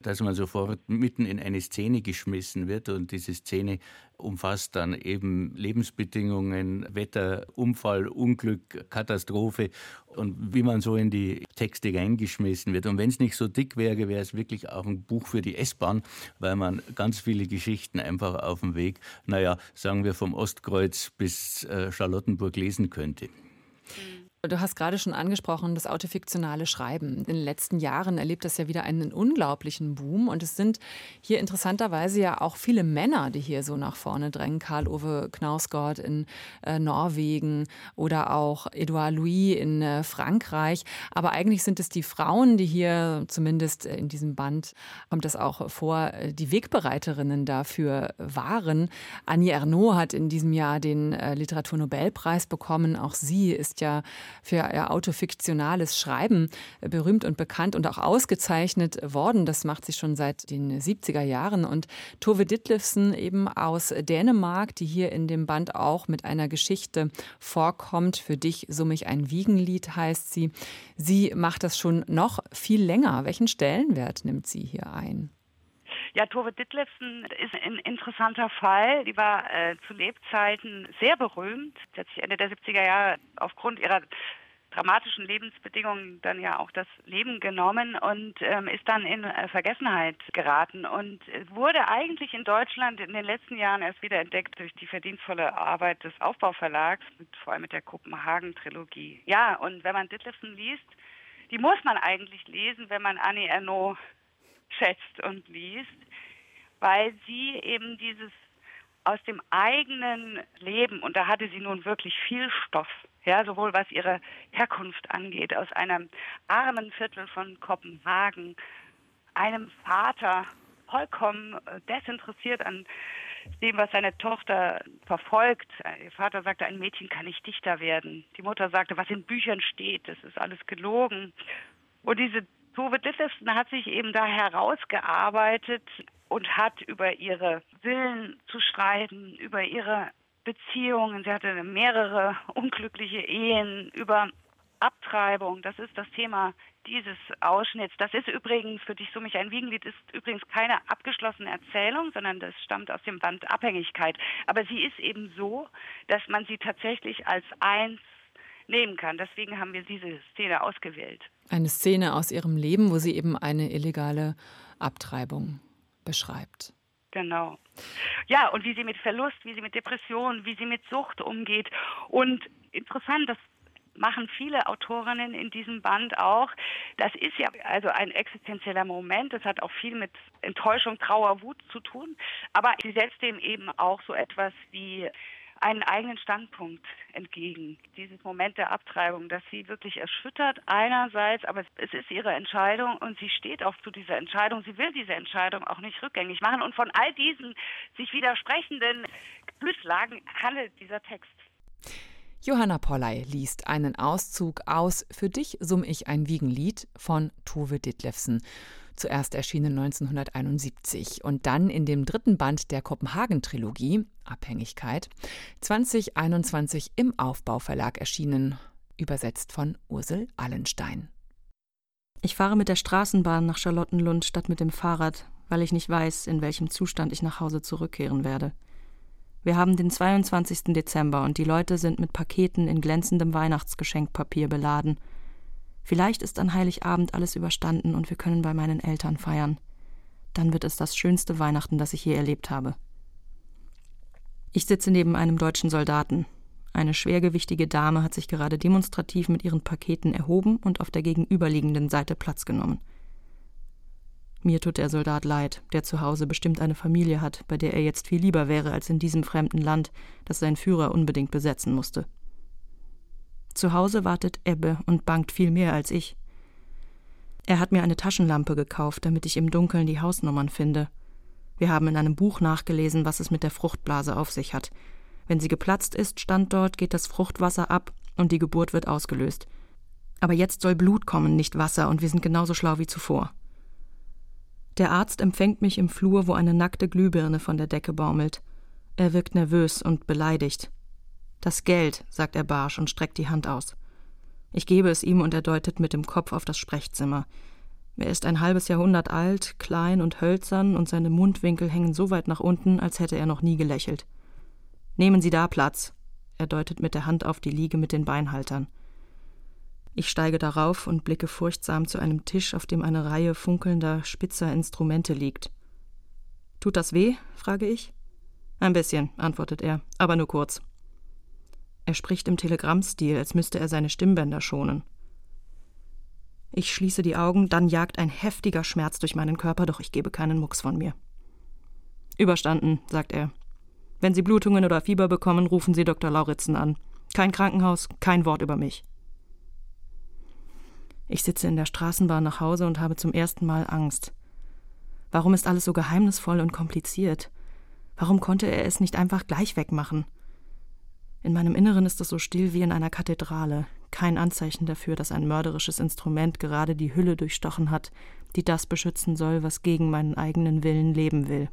dass man sofort mitten in eine Szene geschmissen wird und diese Szene umfasst dann eben Lebensbedingungen, Wetter, Unfall, Unglück, Katastrophe und wie man so in die Texte reingeschmissen wird. Und wenn es nicht so dick wäre, wäre es wirklich auch ein Buch für die S-Bahn, weil man ganz viele Geschichten einfach auf dem Weg, naja, sagen wir vom Ostkreuz bis äh, Charlottenburg lesen könnte. Du hast gerade schon angesprochen, das autofiktionale Schreiben. In den letzten Jahren erlebt das ja wieder einen unglaublichen Boom. Und es sind hier interessanterweise ja auch viele Männer, die hier so nach vorne drängen. Karl-Ove Knausgård in äh, Norwegen oder auch Edouard Louis in äh, Frankreich. Aber eigentlich sind es die Frauen, die hier, zumindest in diesem Band, kommt das auch vor, äh, die Wegbereiterinnen dafür waren. Annie Ernaux hat in diesem Jahr den äh, Literaturnobelpreis bekommen. Auch sie ist ja für ihr autofiktionales Schreiben berühmt und bekannt und auch ausgezeichnet worden. Das macht sie schon seit den 70er Jahren. Und Tove Ditlevsen eben aus Dänemark, die hier in dem Band auch mit einer Geschichte vorkommt. Für dich summe ich ein Wiegenlied heißt sie. Sie macht das schon noch viel länger. Welchen Stellenwert nimmt sie hier ein? Ja, Tove Ditlevsen ist ein interessanter Fall. Die war äh, zu Lebzeiten sehr berühmt. Sie hat sich Ende der 70er Jahre aufgrund ihrer dramatischen Lebensbedingungen dann ja auch das Leben genommen und ähm, ist dann in äh, Vergessenheit geraten und wurde eigentlich in Deutschland in den letzten Jahren erst wieder entdeckt durch die verdienstvolle Arbeit des Aufbauverlags, mit, vor allem mit der Kopenhagen-Trilogie. Ja, und wenn man Ditlevsen liest, die muss man eigentlich lesen, wenn man Annie Ernaux schätzt und liest, weil sie eben dieses aus dem eigenen Leben, und da hatte sie nun wirklich viel Stoff, ja, sowohl was ihre Herkunft angeht, aus einem armen Viertel von Kopenhagen, einem Vater, vollkommen äh, desinteressiert an dem, was seine Tochter verfolgt. Ihr Vater sagte, ein Mädchen kann nicht Dichter werden. Die Mutter sagte, was in Büchern steht, das ist alles gelogen. Und diese Tove Ditlevsen hat sich eben da herausgearbeitet und hat über ihre Willen zu schreiben, über ihre Beziehungen, sie hatte mehrere unglückliche Ehen, über Abtreibung, das ist das Thema dieses Ausschnitts. Das ist übrigens für dich so mich ein Wiegenlied ist übrigens keine abgeschlossene Erzählung, sondern das stammt aus dem Band Abhängigkeit. Aber sie ist eben so, dass man sie tatsächlich als eins nehmen kann. Deswegen haben wir diese Szene ausgewählt. Eine Szene aus ihrem Leben, wo sie eben eine illegale Abtreibung beschreibt. Genau. Ja, und wie sie mit Verlust, wie sie mit Depressionen, wie sie mit Sucht umgeht. Und interessant, das machen viele Autorinnen in diesem Band auch. Das ist ja also ein existenzieller Moment. Das hat auch viel mit Enttäuschung, Trauer, Wut zu tun. Aber sie setzt dem eben auch so etwas wie einen eigenen Standpunkt entgegen. Dieses Moment der Abtreibung, das sie wirklich erschüttert einerseits, aber es ist ihre Entscheidung und sie steht auch zu dieser Entscheidung. Sie will diese Entscheidung auch nicht rückgängig machen und von all diesen sich widersprechenden Gefühlslagen handelt dieser Text. Johanna Polley liest einen Auszug aus Für dich summ ich ein Wiegenlied von Tove Ditlevsen zuerst erschienen 1971 und dann in dem dritten Band der Kopenhagen-Trilogie Abhängigkeit 2021 im Aufbauverlag erschienen, übersetzt von Ursel Allenstein. Ich fahre mit der Straßenbahn nach Charlottenlund statt mit dem Fahrrad, weil ich nicht weiß, in welchem Zustand ich nach Hause zurückkehren werde. Wir haben den 22. Dezember und die Leute sind mit Paketen in glänzendem Weihnachtsgeschenkpapier beladen – Vielleicht ist an Heiligabend alles überstanden und wir können bei meinen Eltern feiern. Dann wird es das schönste Weihnachten, das ich je erlebt habe. Ich sitze neben einem deutschen Soldaten. Eine schwergewichtige Dame hat sich gerade demonstrativ mit ihren Paketen erhoben und auf der gegenüberliegenden Seite Platz genommen. Mir tut der Soldat leid, der zu Hause bestimmt eine Familie hat, bei der er jetzt viel lieber wäre als in diesem fremden Land, das sein Führer unbedingt besetzen musste. Zu Hause wartet Ebbe und bangt viel mehr als ich. Er hat mir eine Taschenlampe gekauft, damit ich im Dunkeln die Hausnummern finde. Wir haben in einem Buch nachgelesen, was es mit der Fruchtblase auf sich hat. Wenn sie geplatzt ist, stand dort, geht das Fruchtwasser ab und die Geburt wird ausgelöst. Aber jetzt soll Blut kommen, nicht Wasser, und wir sind genauso schlau wie zuvor. Der Arzt empfängt mich im Flur, wo eine nackte Glühbirne von der Decke baumelt. Er wirkt nervös und beleidigt. Das Geld, sagt er barsch und streckt die Hand aus. Ich gebe es ihm und er deutet mit dem Kopf auf das Sprechzimmer. Er ist ein halbes Jahrhundert alt, klein und hölzern und seine Mundwinkel hängen so weit nach unten, als hätte er noch nie gelächelt. Nehmen Sie da Platz. Er deutet mit der Hand auf die Liege mit den Beinhaltern. Ich steige darauf und blicke furchtsam zu einem Tisch, auf dem eine Reihe funkelnder, spitzer Instrumente liegt. Tut das weh? frage ich. Ein bisschen, antwortet er, aber nur kurz. Er spricht im Telegrammstil, als müsste er seine Stimmbänder schonen. Ich schließe die Augen, dann jagt ein heftiger Schmerz durch meinen Körper, doch ich gebe keinen Mucks von mir. Überstanden, sagt er. Wenn Sie Blutungen oder Fieber bekommen, rufen Sie Dr. Lauritzen an. Kein Krankenhaus, kein Wort über mich. Ich sitze in der Straßenbahn nach Hause und habe zum ersten Mal Angst. Warum ist alles so geheimnisvoll und kompliziert? Warum konnte er es nicht einfach gleich wegmachen? In meinem Inneren ist es so still wie in einer Kathedrale, kein Anzeichen dafür, dass ein mörderisches Instrument gerade die Hülle durchstochen hat, die das beschützen soll, was gegen meinen eigenen Willen leben will.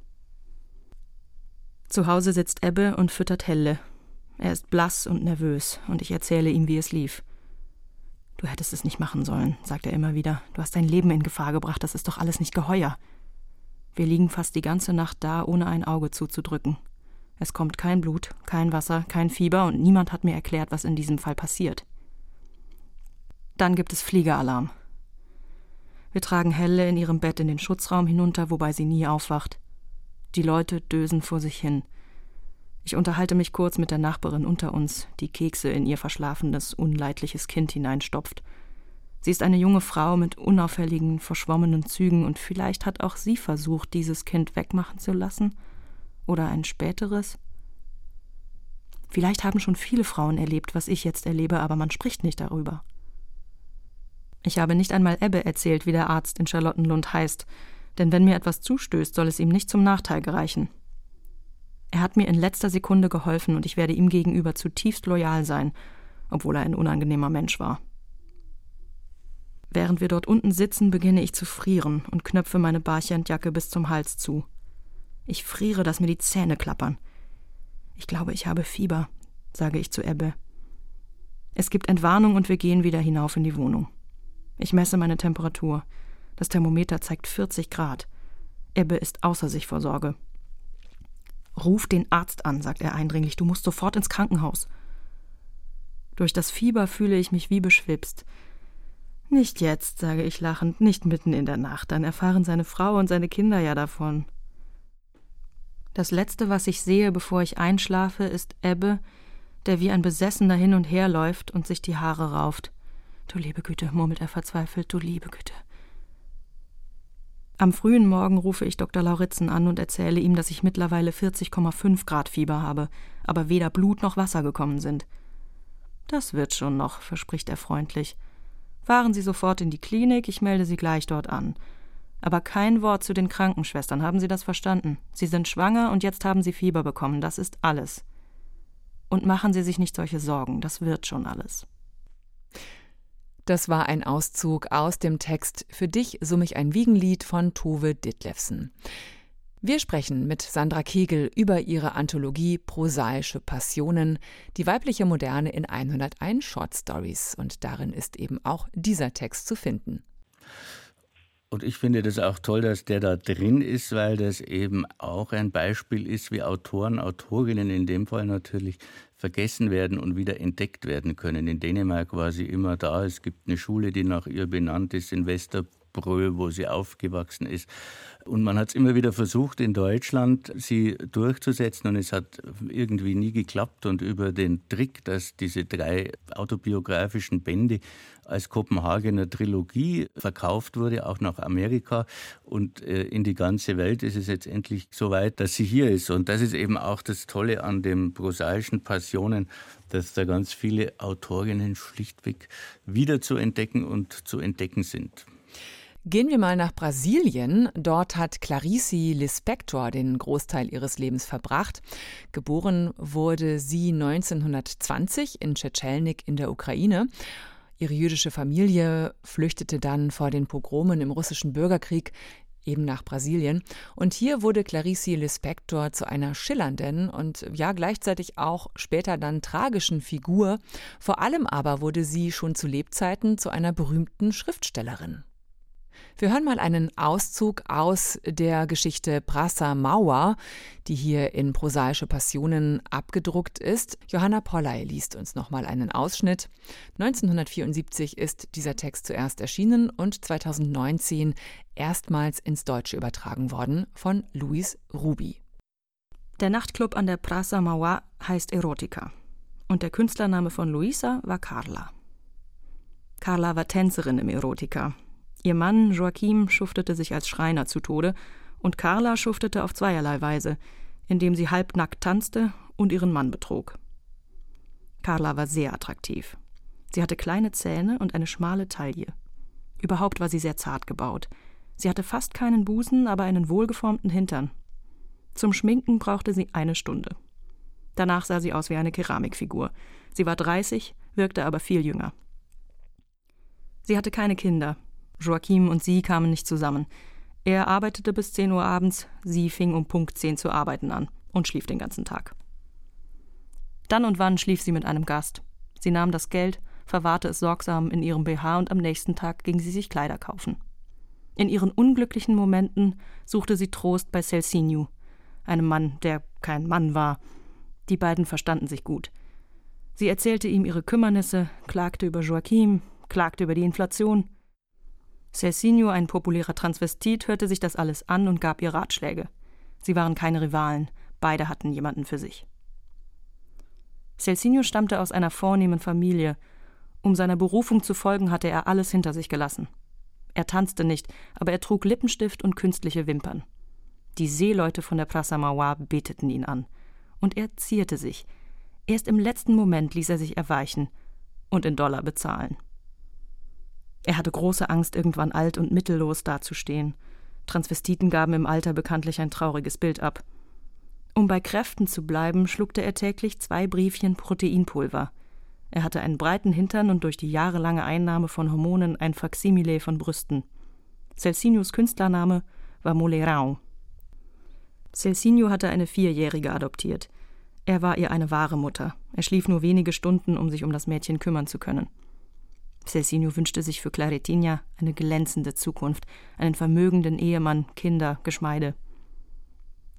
Zu Hause sitzt Ebbe und füttert Helle. Er ist blass und nervös, und ich erzähle ihm, wie es lief. Du hättest es nicht machen sollen, sagt er immer wieder. Du hast dein Leben in Gefahr gebracht, das ist doch alles nicht geheuer. Wir liegen fast die ganze Nacht da, ohne ein Auge zuzudrücken. Es kommt kein Blut, kein Wasser, kein Fieber und niemand hat mir erklärt, was in diesem Fall passiert. Dann gibt es Fliegeralarm. Wir tragen Helle in ihrem Bett in den Schutzraum hinunter, wobei sie nie aufwacht. Die Leute dösen vor sich hin. Ich unterhalte mich kurz mit der Nachbarin unter uns, die Kekse in ihr verschlafenes, unleidliches Kind hineinstopft. Sie ist eine junge Frau mit unauffälligen, verschwommenen Zügen, und vielleicht hat auch sie versucht, dieses Kind wegmachen zu lassen. Oder ein späteres. Vielleicht haben schon viele Frauen erlebt, was ich jetzt erlebe, aber man spricht nicht darüber. Ich habe nicht einmal Ebbe erzählt, wie der Arzt in Charlottenlund heißt, denn wenn mir etwas zustößt, soll es ihm nicht zum Nachteil gereichen. Er hat mir in letzter Sekunde geholfen und ich werde ihm gegenüber zutiefst loyal sein, obwohl er ein unangenehmer Mensch war. Während wir dort unten sitzen, beginne ich zu frieren und knöpfe meine Barchentjacke bis zum Hals zu. Ich friere, dass mir die Zähne klappern. Ich glaube, ich habe Fieber, sage ich zu Ebbe. Es gibt Entwarnung und wir gehen wieder hinauf in die Wohnung. Ich messe meine Temperatur. Das Thermometer zeigt 40 Grad. Ebbe ist außer sich vor Sorge. Ruf den Arzt an, sagt er eindringlich. Du musst sofort ins Krankenhaus. Durch das Fieber fühle ich mich wie beschwipst. Nicht jetzt, sage ich lachend, nicht mitten in der Nacht. Dann erfahren seine Frau und seine Kinder ja davon. Das Letzte, was ich sehe, bevor ich einschlafe, ist Ebbe, der wie ein Besessener hin und her läuft und sich die Haare rauft. Du liebe Güte, murmelt er verzweifelt, du liebe Güte. Am frühen Morgen rufe ich Dr. Lauritzen an und erzähle ihm, dass ich mittlerweile 40,5 Grad Fieber habe, aber weder Blut noch Wasser gekommen sind. Das wird schon noch, verspricht er freundlich. Fahren Sie sofort in die Klinik, ich melde Sie gleich dort an. Aber kein Wort zu den Krankenschwestern, haben Sie das verstanden? Sie sind schwanger und jetzt haben Sie Fieber bekommen, das ist alles. Und machen Sie sich nicht solche Sorgen, das wird schon alles. Das war ein Auszug aus dem Text Für dich summe ich ein Wiegenlied von Tove Ditlevsen. Wir sprechen mit Sandra Kegel über ihre Anthologie Prosaische Passionen, die weibliche Moderne in 101 Short Stories. Und darin ist eben auch dieser Text zu finden. Und ich finde das auch toll, dass der da drin ist, weil das eben auch ein Beispiel ist, wie Autoren, Autorinnen in dem Fall natürlich vergessen werden und wieder entdeckt werden können. In Dänemark war sie immer da. Es gibt eine Schule, die nach ihr benannt ist in Westerbrö, wo sie aufgewachsen ist. Und man hat es immer wieder versucht, in Deutschland sie durchzusetzen und es hat irgendwie nie geklappt. Und über den Trick, dass diese drei autobiografischen Bände als Kopenhagener Trilogie verkauft wurde, auch nach Amerika und äh, in die ganze Welt, ist es jetzt endlich so weit, dass sie hier ist. Und das ist eben auch das Tolle an den prosaischen Passionen, dass da ganz viele Autorinnen schlichtweg wieder zu entdecken und zu entdecken sind. Gehen wir mal nach Brasilien. Dort hat Clarice Lispector den Großteil ihres Lebens verbracht. Geboren wurde sie 1920 in Tschetschelnik in der Ukraine. Ihre jüdische Familie flüchtete dann vor den Pogromen im russischen Bürgerkrieg eben nach Brasilien. Und hier wurde Clarice Lispector zu einer schillernden und ja gleichzeitig auch später dann tragischen Figur. Vor allem aber wurde sie schon zu Lebzeiten zu einer berühmten Schriftstellerin. Wir hören mal einen Auszug aus der Geschichte Prasa Mauer, die hier in Prosaische Passionen abgedruckt ist. Johanna Polley liest uns noch mal einen Ausschnitt. 1974 ist dieser Text zuerst erschienen und 2019 erstmals ins Deutsche übertragen worden von Luis Ruby. Der Nachtclub an der Prasa Mauer heißt Erotica und der Künstlername von Luisa war Carla. Carla war Tänzerin im Erotica Ihr Mann Joachim schuftete sich als Schreiner zu Tode und Carla schuftete auf zweierlei Weise, indem sie halbnackt tanzte und ihren Mann betrog. Carla war sehr attraktiv. Sie hatte kleine Zähne und eine schmale Taille. Überhaupt war sie sehr zart gebaut. Sie hatte fast keinen Busen, aber einen wohlgeformten Hintern. Zum Schminken brauchte sie eine Stunde. Danach sah sie aus wie eine Keramikfigur. Sie war 30, wirkte aber viel jünger. Sie hatte keine Kinder, Joachim und sie kamen nicht zusammen. Er arbeitete bis 10 Uhr abends, sie fing um Punkt 10 zu arbeiten an und schlief den ganzen Tag. Dann und wann schlief sie mit einem Gast. Sie nahm das Geld, verwahrte es sorgsam in ihrem BH und am nächsten Tag ging sie sich Kleider kaufen. In ihren unglücklichen Momenten suchte sie Trost bei Celsinio, einem Mann, der kein Mann war. Die beiden verstanden sich gut. Sie erzählte ihm ihre Kümmernisse, klagte über Joachim, klagte über die Inflation. Celsinio, ein populärer Transvestit, hörte sich das alles an und gab ihr Ratschläge. Sie waren keine Rivalen, beide hatten jemanden für sich. Celsinio stammte aus einer vornehmen Familie. Um seiner Berufung zu folgen, hatte er alles hinter sich gelassen. Er tanzte nicht, aber er trug Lippenstift und künstliche Wimpern. Die Seeleute von der Praça Mauá beteten ihn an. Und er zierte sich. Erst im letzten Moment ließ er sich erweichen und in Dollar bezahlen. Er hatte große Angst, irgendwann alt und mittellos dazustehen. Transvestiten gaben im Alter bekanntlich ein trauriges Bild ab. Um bei Kräften zu bleiben, schluckte er täglich zwei Briefchen Proteinpulver. Er hatte einen breiten Hintern und durch die jahrelange Einnahme von Hormonen ein Faksimile von Brüsten. Celsinius Künstlername war Molerau. Celsinio hatte eine Vierjährige adoptiert. Er war ihr eine wahre Mutter. Er schlief nur wenige Stunden, um sich um das Mädchen kümmern zu können. Celsinio wünschte sich für Claretinha eine glänzende Zukunft, einen vermögenden Ehemann, Kinder, Geschmeide.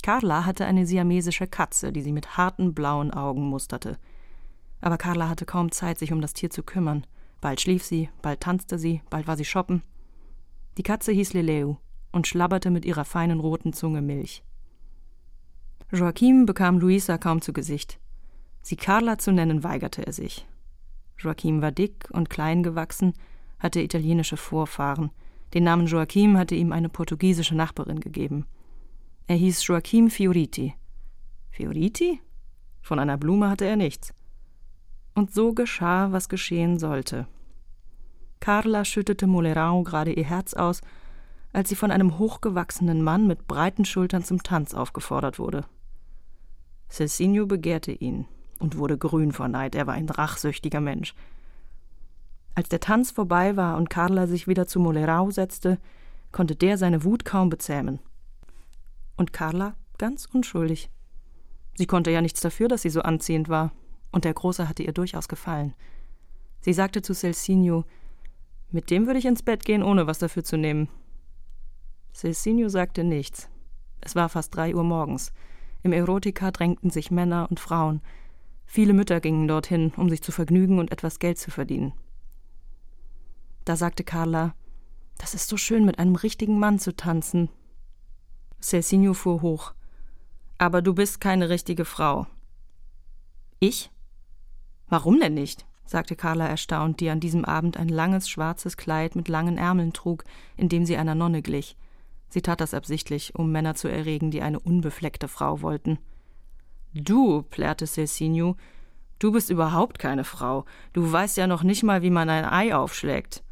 Carla hatte eine siamesische Katze, die sie mit harten blauen Augen musterte. Aber Carla hatte kaum Zeit, sich um das Tier zu kümmern. Bald schlief sie, bald tanzte sie, bald war sie shoppen. Die Katze hieß Leleu und schlabberte mit ihrer feinen roten Zunge Milch. Joachim bekam Luisa kaum zu Gesicht. Sie Carla zu nennen, weigerte er sich. Joachim war dick und klein gewachsen, hatte italienische Vorfahren. Den Namen Joachim hatte ihm eine portugiesische Nachbarin gegeben. Er hieß Joachim Fioriti. Fioriti? Von einer Blume hatte er nichts. Und so geschah, was geschehen sollte. Carla schüttete Molerau gerade ihr Herz aus, als sie von einem hochgewachsenen Mann mit breiten Schultern zum Tanz aufgefordert wurde. Cecilio begehrte ihn und wurde grün vor Neid, er war ein rachsüchtiger Mensch. Als der Tanz vorbei war und Carla sich wieder zu Molerau setzte, konnte der seine Wut kaum bezähmen. Und Carla ganz unschuldig. Sie konnte ja nichts dafür, dass sie so anziehend war, und der Große hatte ihr durchaus gefallen. Sie sagte zu Celsinio, mit dem würde ich ins Bett gehen, ohne was dafür zu nehmen. Celsinio sagte nichts. Es war fast drei Uhr morgens. Im Erotika drängten sich Männer und Frauen. Viele Mütter gingen dorthin, um sich zu vergnügen und etwas Geld zu verdienen. Da sagte Carla, das ist so schön, mit einem richtigen Mann zu tanzen. Celsinio fuhr hoch. Aber du bist keine richtige Frau. Ich? Warum denn nicht? sagte Carla erstaunt, die an diesem Abend ein langes schwarzes Kleid mit langen Ärmeln trug, in dem sie einer Nonne glich. Sie tat das absichtlich, um Männer zu erregen, die eine unbefleckte Frau wollten. Du, plärrte Celsinio, du bist überhaupt keine Frau. Du weißt ja noch nicht mal, wie man ein Ei aufschlägt.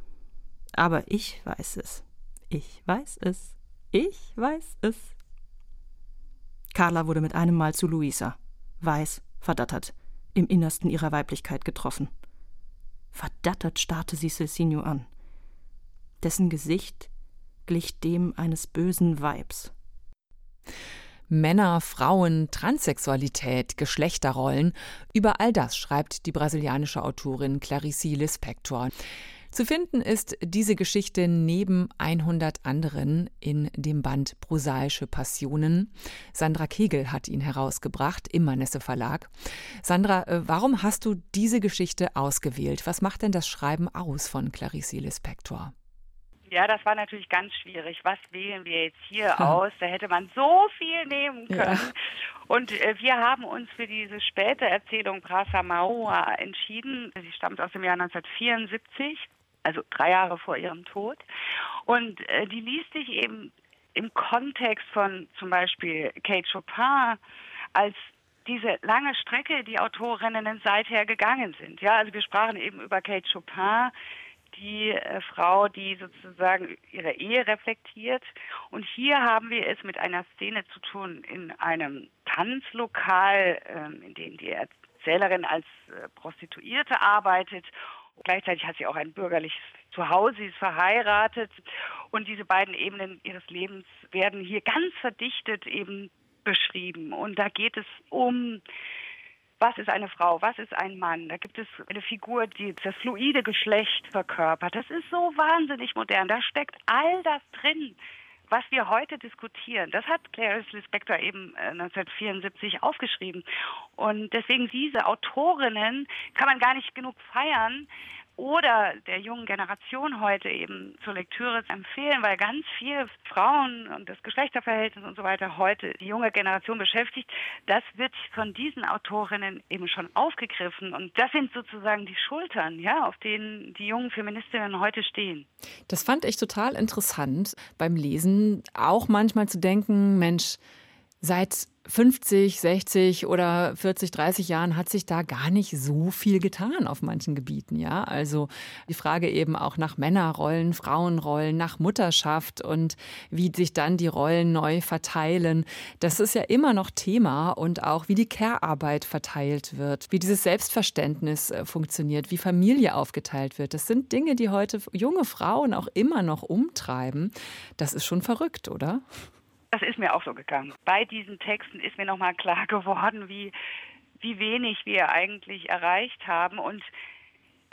Aber ich weiß es. Ich weiß es. Ich weiß es. Carla wurde mit einem Mal zu Luisa. Weiß, verdattert, im Innersten ihrer Weiblichkeit getroffen. Verdattert starrte sie Celsinio an. Dessen Gesicht glich dem eines bösen Weibs. Männer, Frauen, Transsexualität, Geschlechterrollen, über all das schreibt die brasilianische Autorin Clarice Lispector. Zu finden ist diese Geschichte neben 100 anderen in dem Band Prosaische Passionen. Sandra Kegel hat ihn herausgebracht im Manesse Verlag. Sandra, äh, warum hast du diese Geschichte ausgewählt? Was macht denn das Schreiben aus von Clarice Lispector? Ja, das war natürlich ganz schwierig. Was wählen wir jetzt hier aus? Da hätte man so viel nehmen können. Ja. Und äh, wir haben uns für diese späte Erzählung Praça Maua entschieden. Sie stammt aus dem Jahr 1974, also drei Jahre vor ihrem Tod. Und äh, die liest sich eben im Kontext von zum Beispiel Kate Chopin als diese lange Strecke, die Autorinnen seither gegangen sind. Ja, also wir sprachen eben über Kate Chopin, die äh, Frau, die sozusagen ihre Ehe reflektiert. Und hier haben wir es mit einer Szene zu tun in einem Tanzlokal, äh, in dem die Erzählerin als äh, Prostituierte arbeitet. Gleichzeitig hat sie auch ein bürgerliches Zuhause, sie ist verheiratet. Und diese beiden Ebenen ihres Lebens werden hier ganz verdichtet eben beschrieben. Und da geht es um was ist eine Frau, was ist ein Mann. Da gibt es eine Figur, die das fluide Geschlecht verkörpert. Das ist so wahnsinnig modern. Da steckt all das drin, was wir heute diskutieren. Das hat Clarice Lispector eben 1974 äh, aufgeschrieben. Und deswegen diese Autorinnen kann man gar nicht genug feiern, oder der jungen Generation heute eben zur Lektüre empfehlen, weil ganz viel Frauen und das Geschlechterverhältnis und so weiter heute die junge Generation beschäftigt, das wird von diesen Autorinnen eben schon aufgegriffen und das sind sozusagen die Schultern, ja, auf denen die jungen Feministinnen heute stehen. Das fand ich total interessant beim Lesen, auch manchmal zu denken, Mensch, seit 50, 60 oder 40, 30 Jahren hat sich da gar nicht so viel getan auf manchen Gebieten, ja. Also die Frage eben auch nach Männerrollen, Frauenrollen, nach Mutterschaft und wie sich dann die Rollen neu verteilen. Das ist ja immer noch Thema und auch wie die Care-Arbeit verteilt wird, wie dieses Selbstverständnis äh, funktioniert, wie Familie aufgeteilt wird. Das sind Dinge, die heute junge Frauen auch immer noch umtreiben. Das ist schon verrückt, oder? Das ist mir auch so gegangen. Bei diesen Texten ist mir nochmal klar geworden, wie, wie wenig wir eigentlich erreicht haben und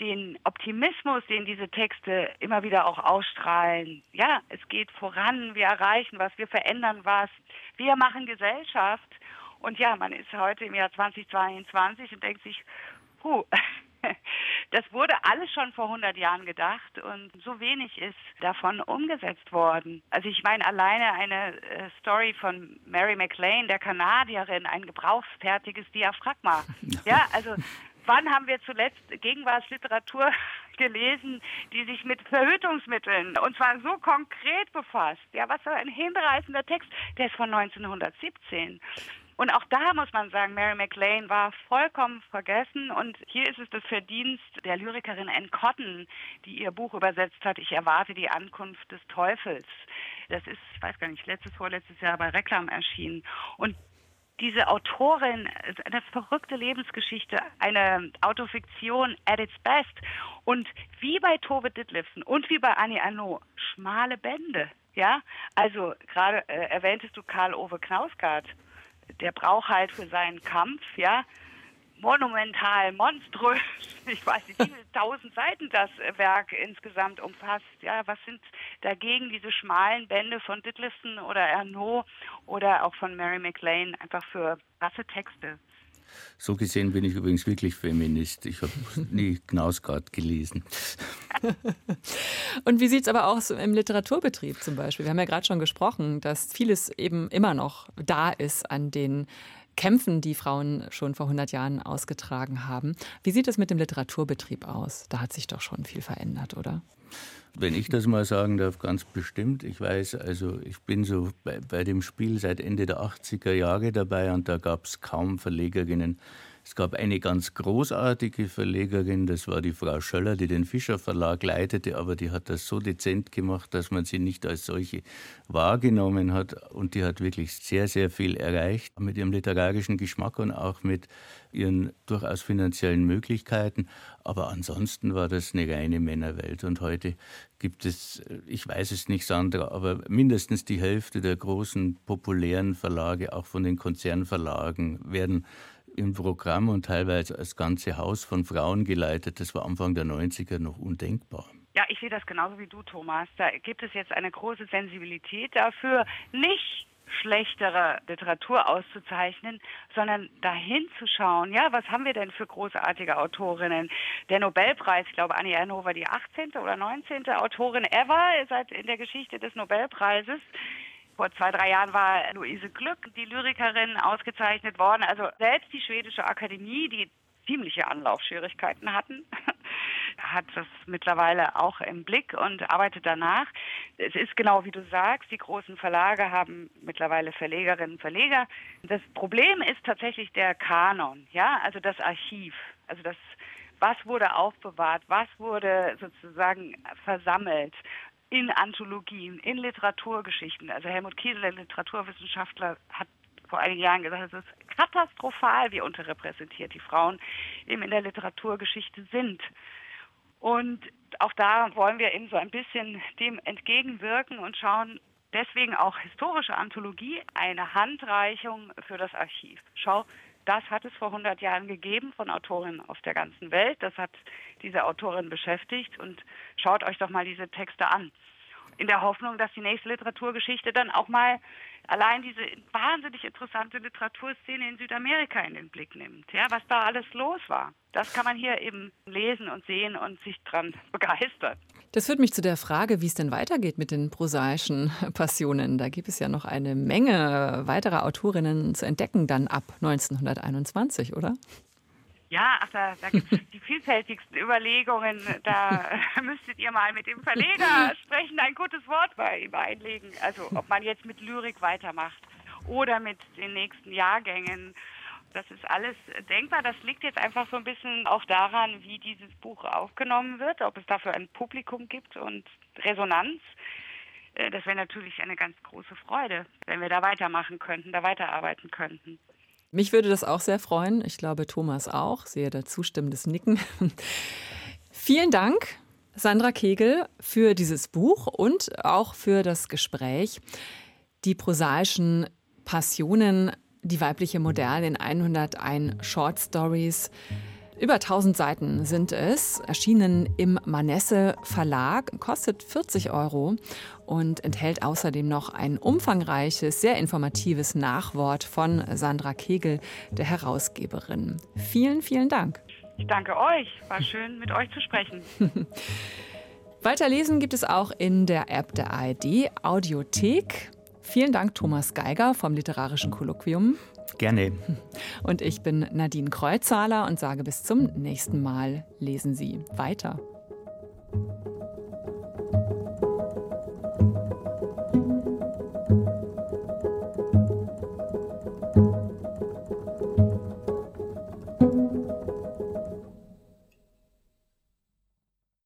den Optimismus, den diese Texte immer wieder auch ausstrahlen. Ja, es geht voran, wir erreichen was, wir verändern was, wir machen Gesellschaft. Und ja, man ist heute im Jahr 2022 und denkt sich, puh, das wurde alles schon vor 100 Jahren gedacht und so wenig ist davon umgesetzt worden. Also ich meine alleine eine äh, Story von Mary McLean, der Kanadierin, ein gebrauchsfertiges Diaphragma. Ja, also wann haben wir zuletzt Gegenwartsliteratur gelesen, die sich mit Verhütungsmitteln und zwar so konkret befasst? Ja, was für ein hinreißender Text. Der ist von 1917. Und auch da muss man sagen, Mary McLean war vollkommen vergessen. Und hier ist es das Verdienst der Lyrikerin Anne Cotton, die ihr Buch übersetzt hat, Ich erwarte die Ankunft des Teufels. Das ist, ich weiß gar nicht, letztes, vorletztes Jahr bei Reklam erschienen. Und diese Autorin, eine verrückte Lebensgeschichte, eine Autofiktion at its best. Und wie bei Tove Ditlevsen und wie bei Annie Arnaud, schmale Bände. Ja, also gerade äh, erwähntest du Karl Ove Knausgard der braucht halt für seinen Kampf, ja, monumental, monströs, ich weiß nicht, wie viele tausend Seiten das Werk insgesamt umfasst. Ja, was sind dagegen diese schmalen Bände von Ditlevson oder Ernaud oder auch von Mary McLean einfach für krasse Texte? So gesehen bin ich übrigens wirklich Feminist. Ich habe nie Knausgard gelesen. Und wie sieht es aber aus im Literaturbetrieb zum Beispiel? Wir haben ja gerade schon gesprochen, dass vieles eben immer noch da ist an den Kämpfen, die Frauen schon vor 100 Jahren ausgetragen haben. Wie sieht es mit dem Literaturbetrieb aus? Da hat sich doch schon viel verändert, oder? Wenn ich das mal sagen darf, ganz bestimmt. Ich weiß, also ich bin so bei, bei dem Spiel seit Ende der 80er Jahre dabei und da gab es kaum Verlegerinnen, es gab eine ganz großartige Verlegerin, das war die Frau Schöller, die den Fischer Verlag leitete, aber die hat das so dezent gemacht, dass man sie nicht als solche wahrgenommen hat. Und die hat wirklich sehr, sehr viel erreicht mit ihrem literarischen Geschmack und auch mit ihren durchaus finanziellen Möglichkeiten. Aber ansonsten war das eine reine Männerwelt. Und heute gibt es, ich weiß es nicht, Sandra, aber mindestens die Hälfte der großen populären Verlage, auch von den Konzernverlagen, werden im Programm und teilweise als ganze Haus von Frauen geleitet. Das war Anfang der 90er noch undenkbar. Ja, ich sehe das genauso wie du, Thomas. Da gibt es jetzt eine große Sensibilität dafür, nicht schlechtere Literatur auszuzeichnen, sondern dahin zu schauen, ja, was haben wir denn für großartige Autorinnen? Der Nobelpreis, ich glaube, Annie Ernhofer, die 18. oder 19. Autorin ever seit in der Geschichte des Nobelpreises. Vor zwei, drei Jahren war Luise Glück, die Lyrikerin, ausgezeichnet worden. Also selbst die schwedische Akademie, die ziemliche Anlaufschwierigkeiten hatten, hat das mittlerweile auch im Blick und arbeitet danach. Es ist genau wie du sagst, die großen Verlage haben mittlerweile Verlegerinnen und Verleger. Das Problem ist tatsächlich der Kanon, ja, also das Archiv, also das was wurde aufbewahrt, was wurde sozusagen versammelt in Anthologien, in Literaturgeschichten. Also Helmut Kiesel, der Literaturwissenschaftler, hat vor einigen Jahren gesagt, es ist katastrophal, wie unterrepräsentiert die Frauen eben in der Literaturgeschichte sind. Und auch da wollen wir eben so ein bisschen dem entgegenwirken und schauen, deswegen auch historische Anthologie, eine Handreichung für das Archiv. Schau, das hat es vor 100 Jahren gegeben von Autorinnen aus der ganzen Welt. Das hat diese Autorin beschäftigt und schaut euch doch mal diese Texte an. In der Hoffnung, dass die nächste Literaturgeschichte dann auch mal allein diese wahnsinnig interessante Literaturszene in Südamerika in den Blick nimmt, ja, was da alles los war. Das kann man hier eben lesen und sehen und sich dran begeistern. Das führt mich zu der Frage, wie es denn weitergeht mit den prosaischen Passionen. Da gibt es ja noch eine Menge weiterer Autorinnen zu entdecken, dann ab 1921, oder? Ja, ach, da, da gibt es die vielfältigsten Überlegungen. Da müsstet ihr mal mit dem Verleger sprechen, ein gutes Wort bei ihm einlegen. Also ob man jetzt mit Lyrik weitermacht oder mit den nächsten Jahrgängen. Das ist alles denkbar. Das liegt jetzt einfach so ein bisschen auch daran, wie dieses Buch aufgenommen wird, ob es dafür ein Publikum gibt und Resonanz. Äh, das wäre natürlich eine ganz große Freude, wenn wir da weitermachen könnten, da weiterarbeiten könnten. Mich würde das auch sehr freuen. Ich glaube, Thomas auch. Sehe da zustimmendes Nicken. Vielen Dank, Sandra Kegel, für dieses Buch und auch für das Gespräch. Die prosaischen Passionen, die weibliche Moderne in 101 Short Stories. Über 1000 Seiten sind es, erschienen im Manesse Verlag, kostet 40 Euro und enthält außerdem noch ein umfangreiches, sehr informatives Nachwort von Sandra Kegel, der Herausgeberin. Vielen, vielen Dank. Ich danke euch. War schön, mit euch zu sprechen. Weiterlesen gibt es auch in der App der ARD Audiothek. Vielen Dank, Thomas Geiger vom Literarischen Kolloquium. Gerne. Und ich bin Nadine Kreuzhaler und sage bis zum nächsten Mal. Lesen Sie weiter.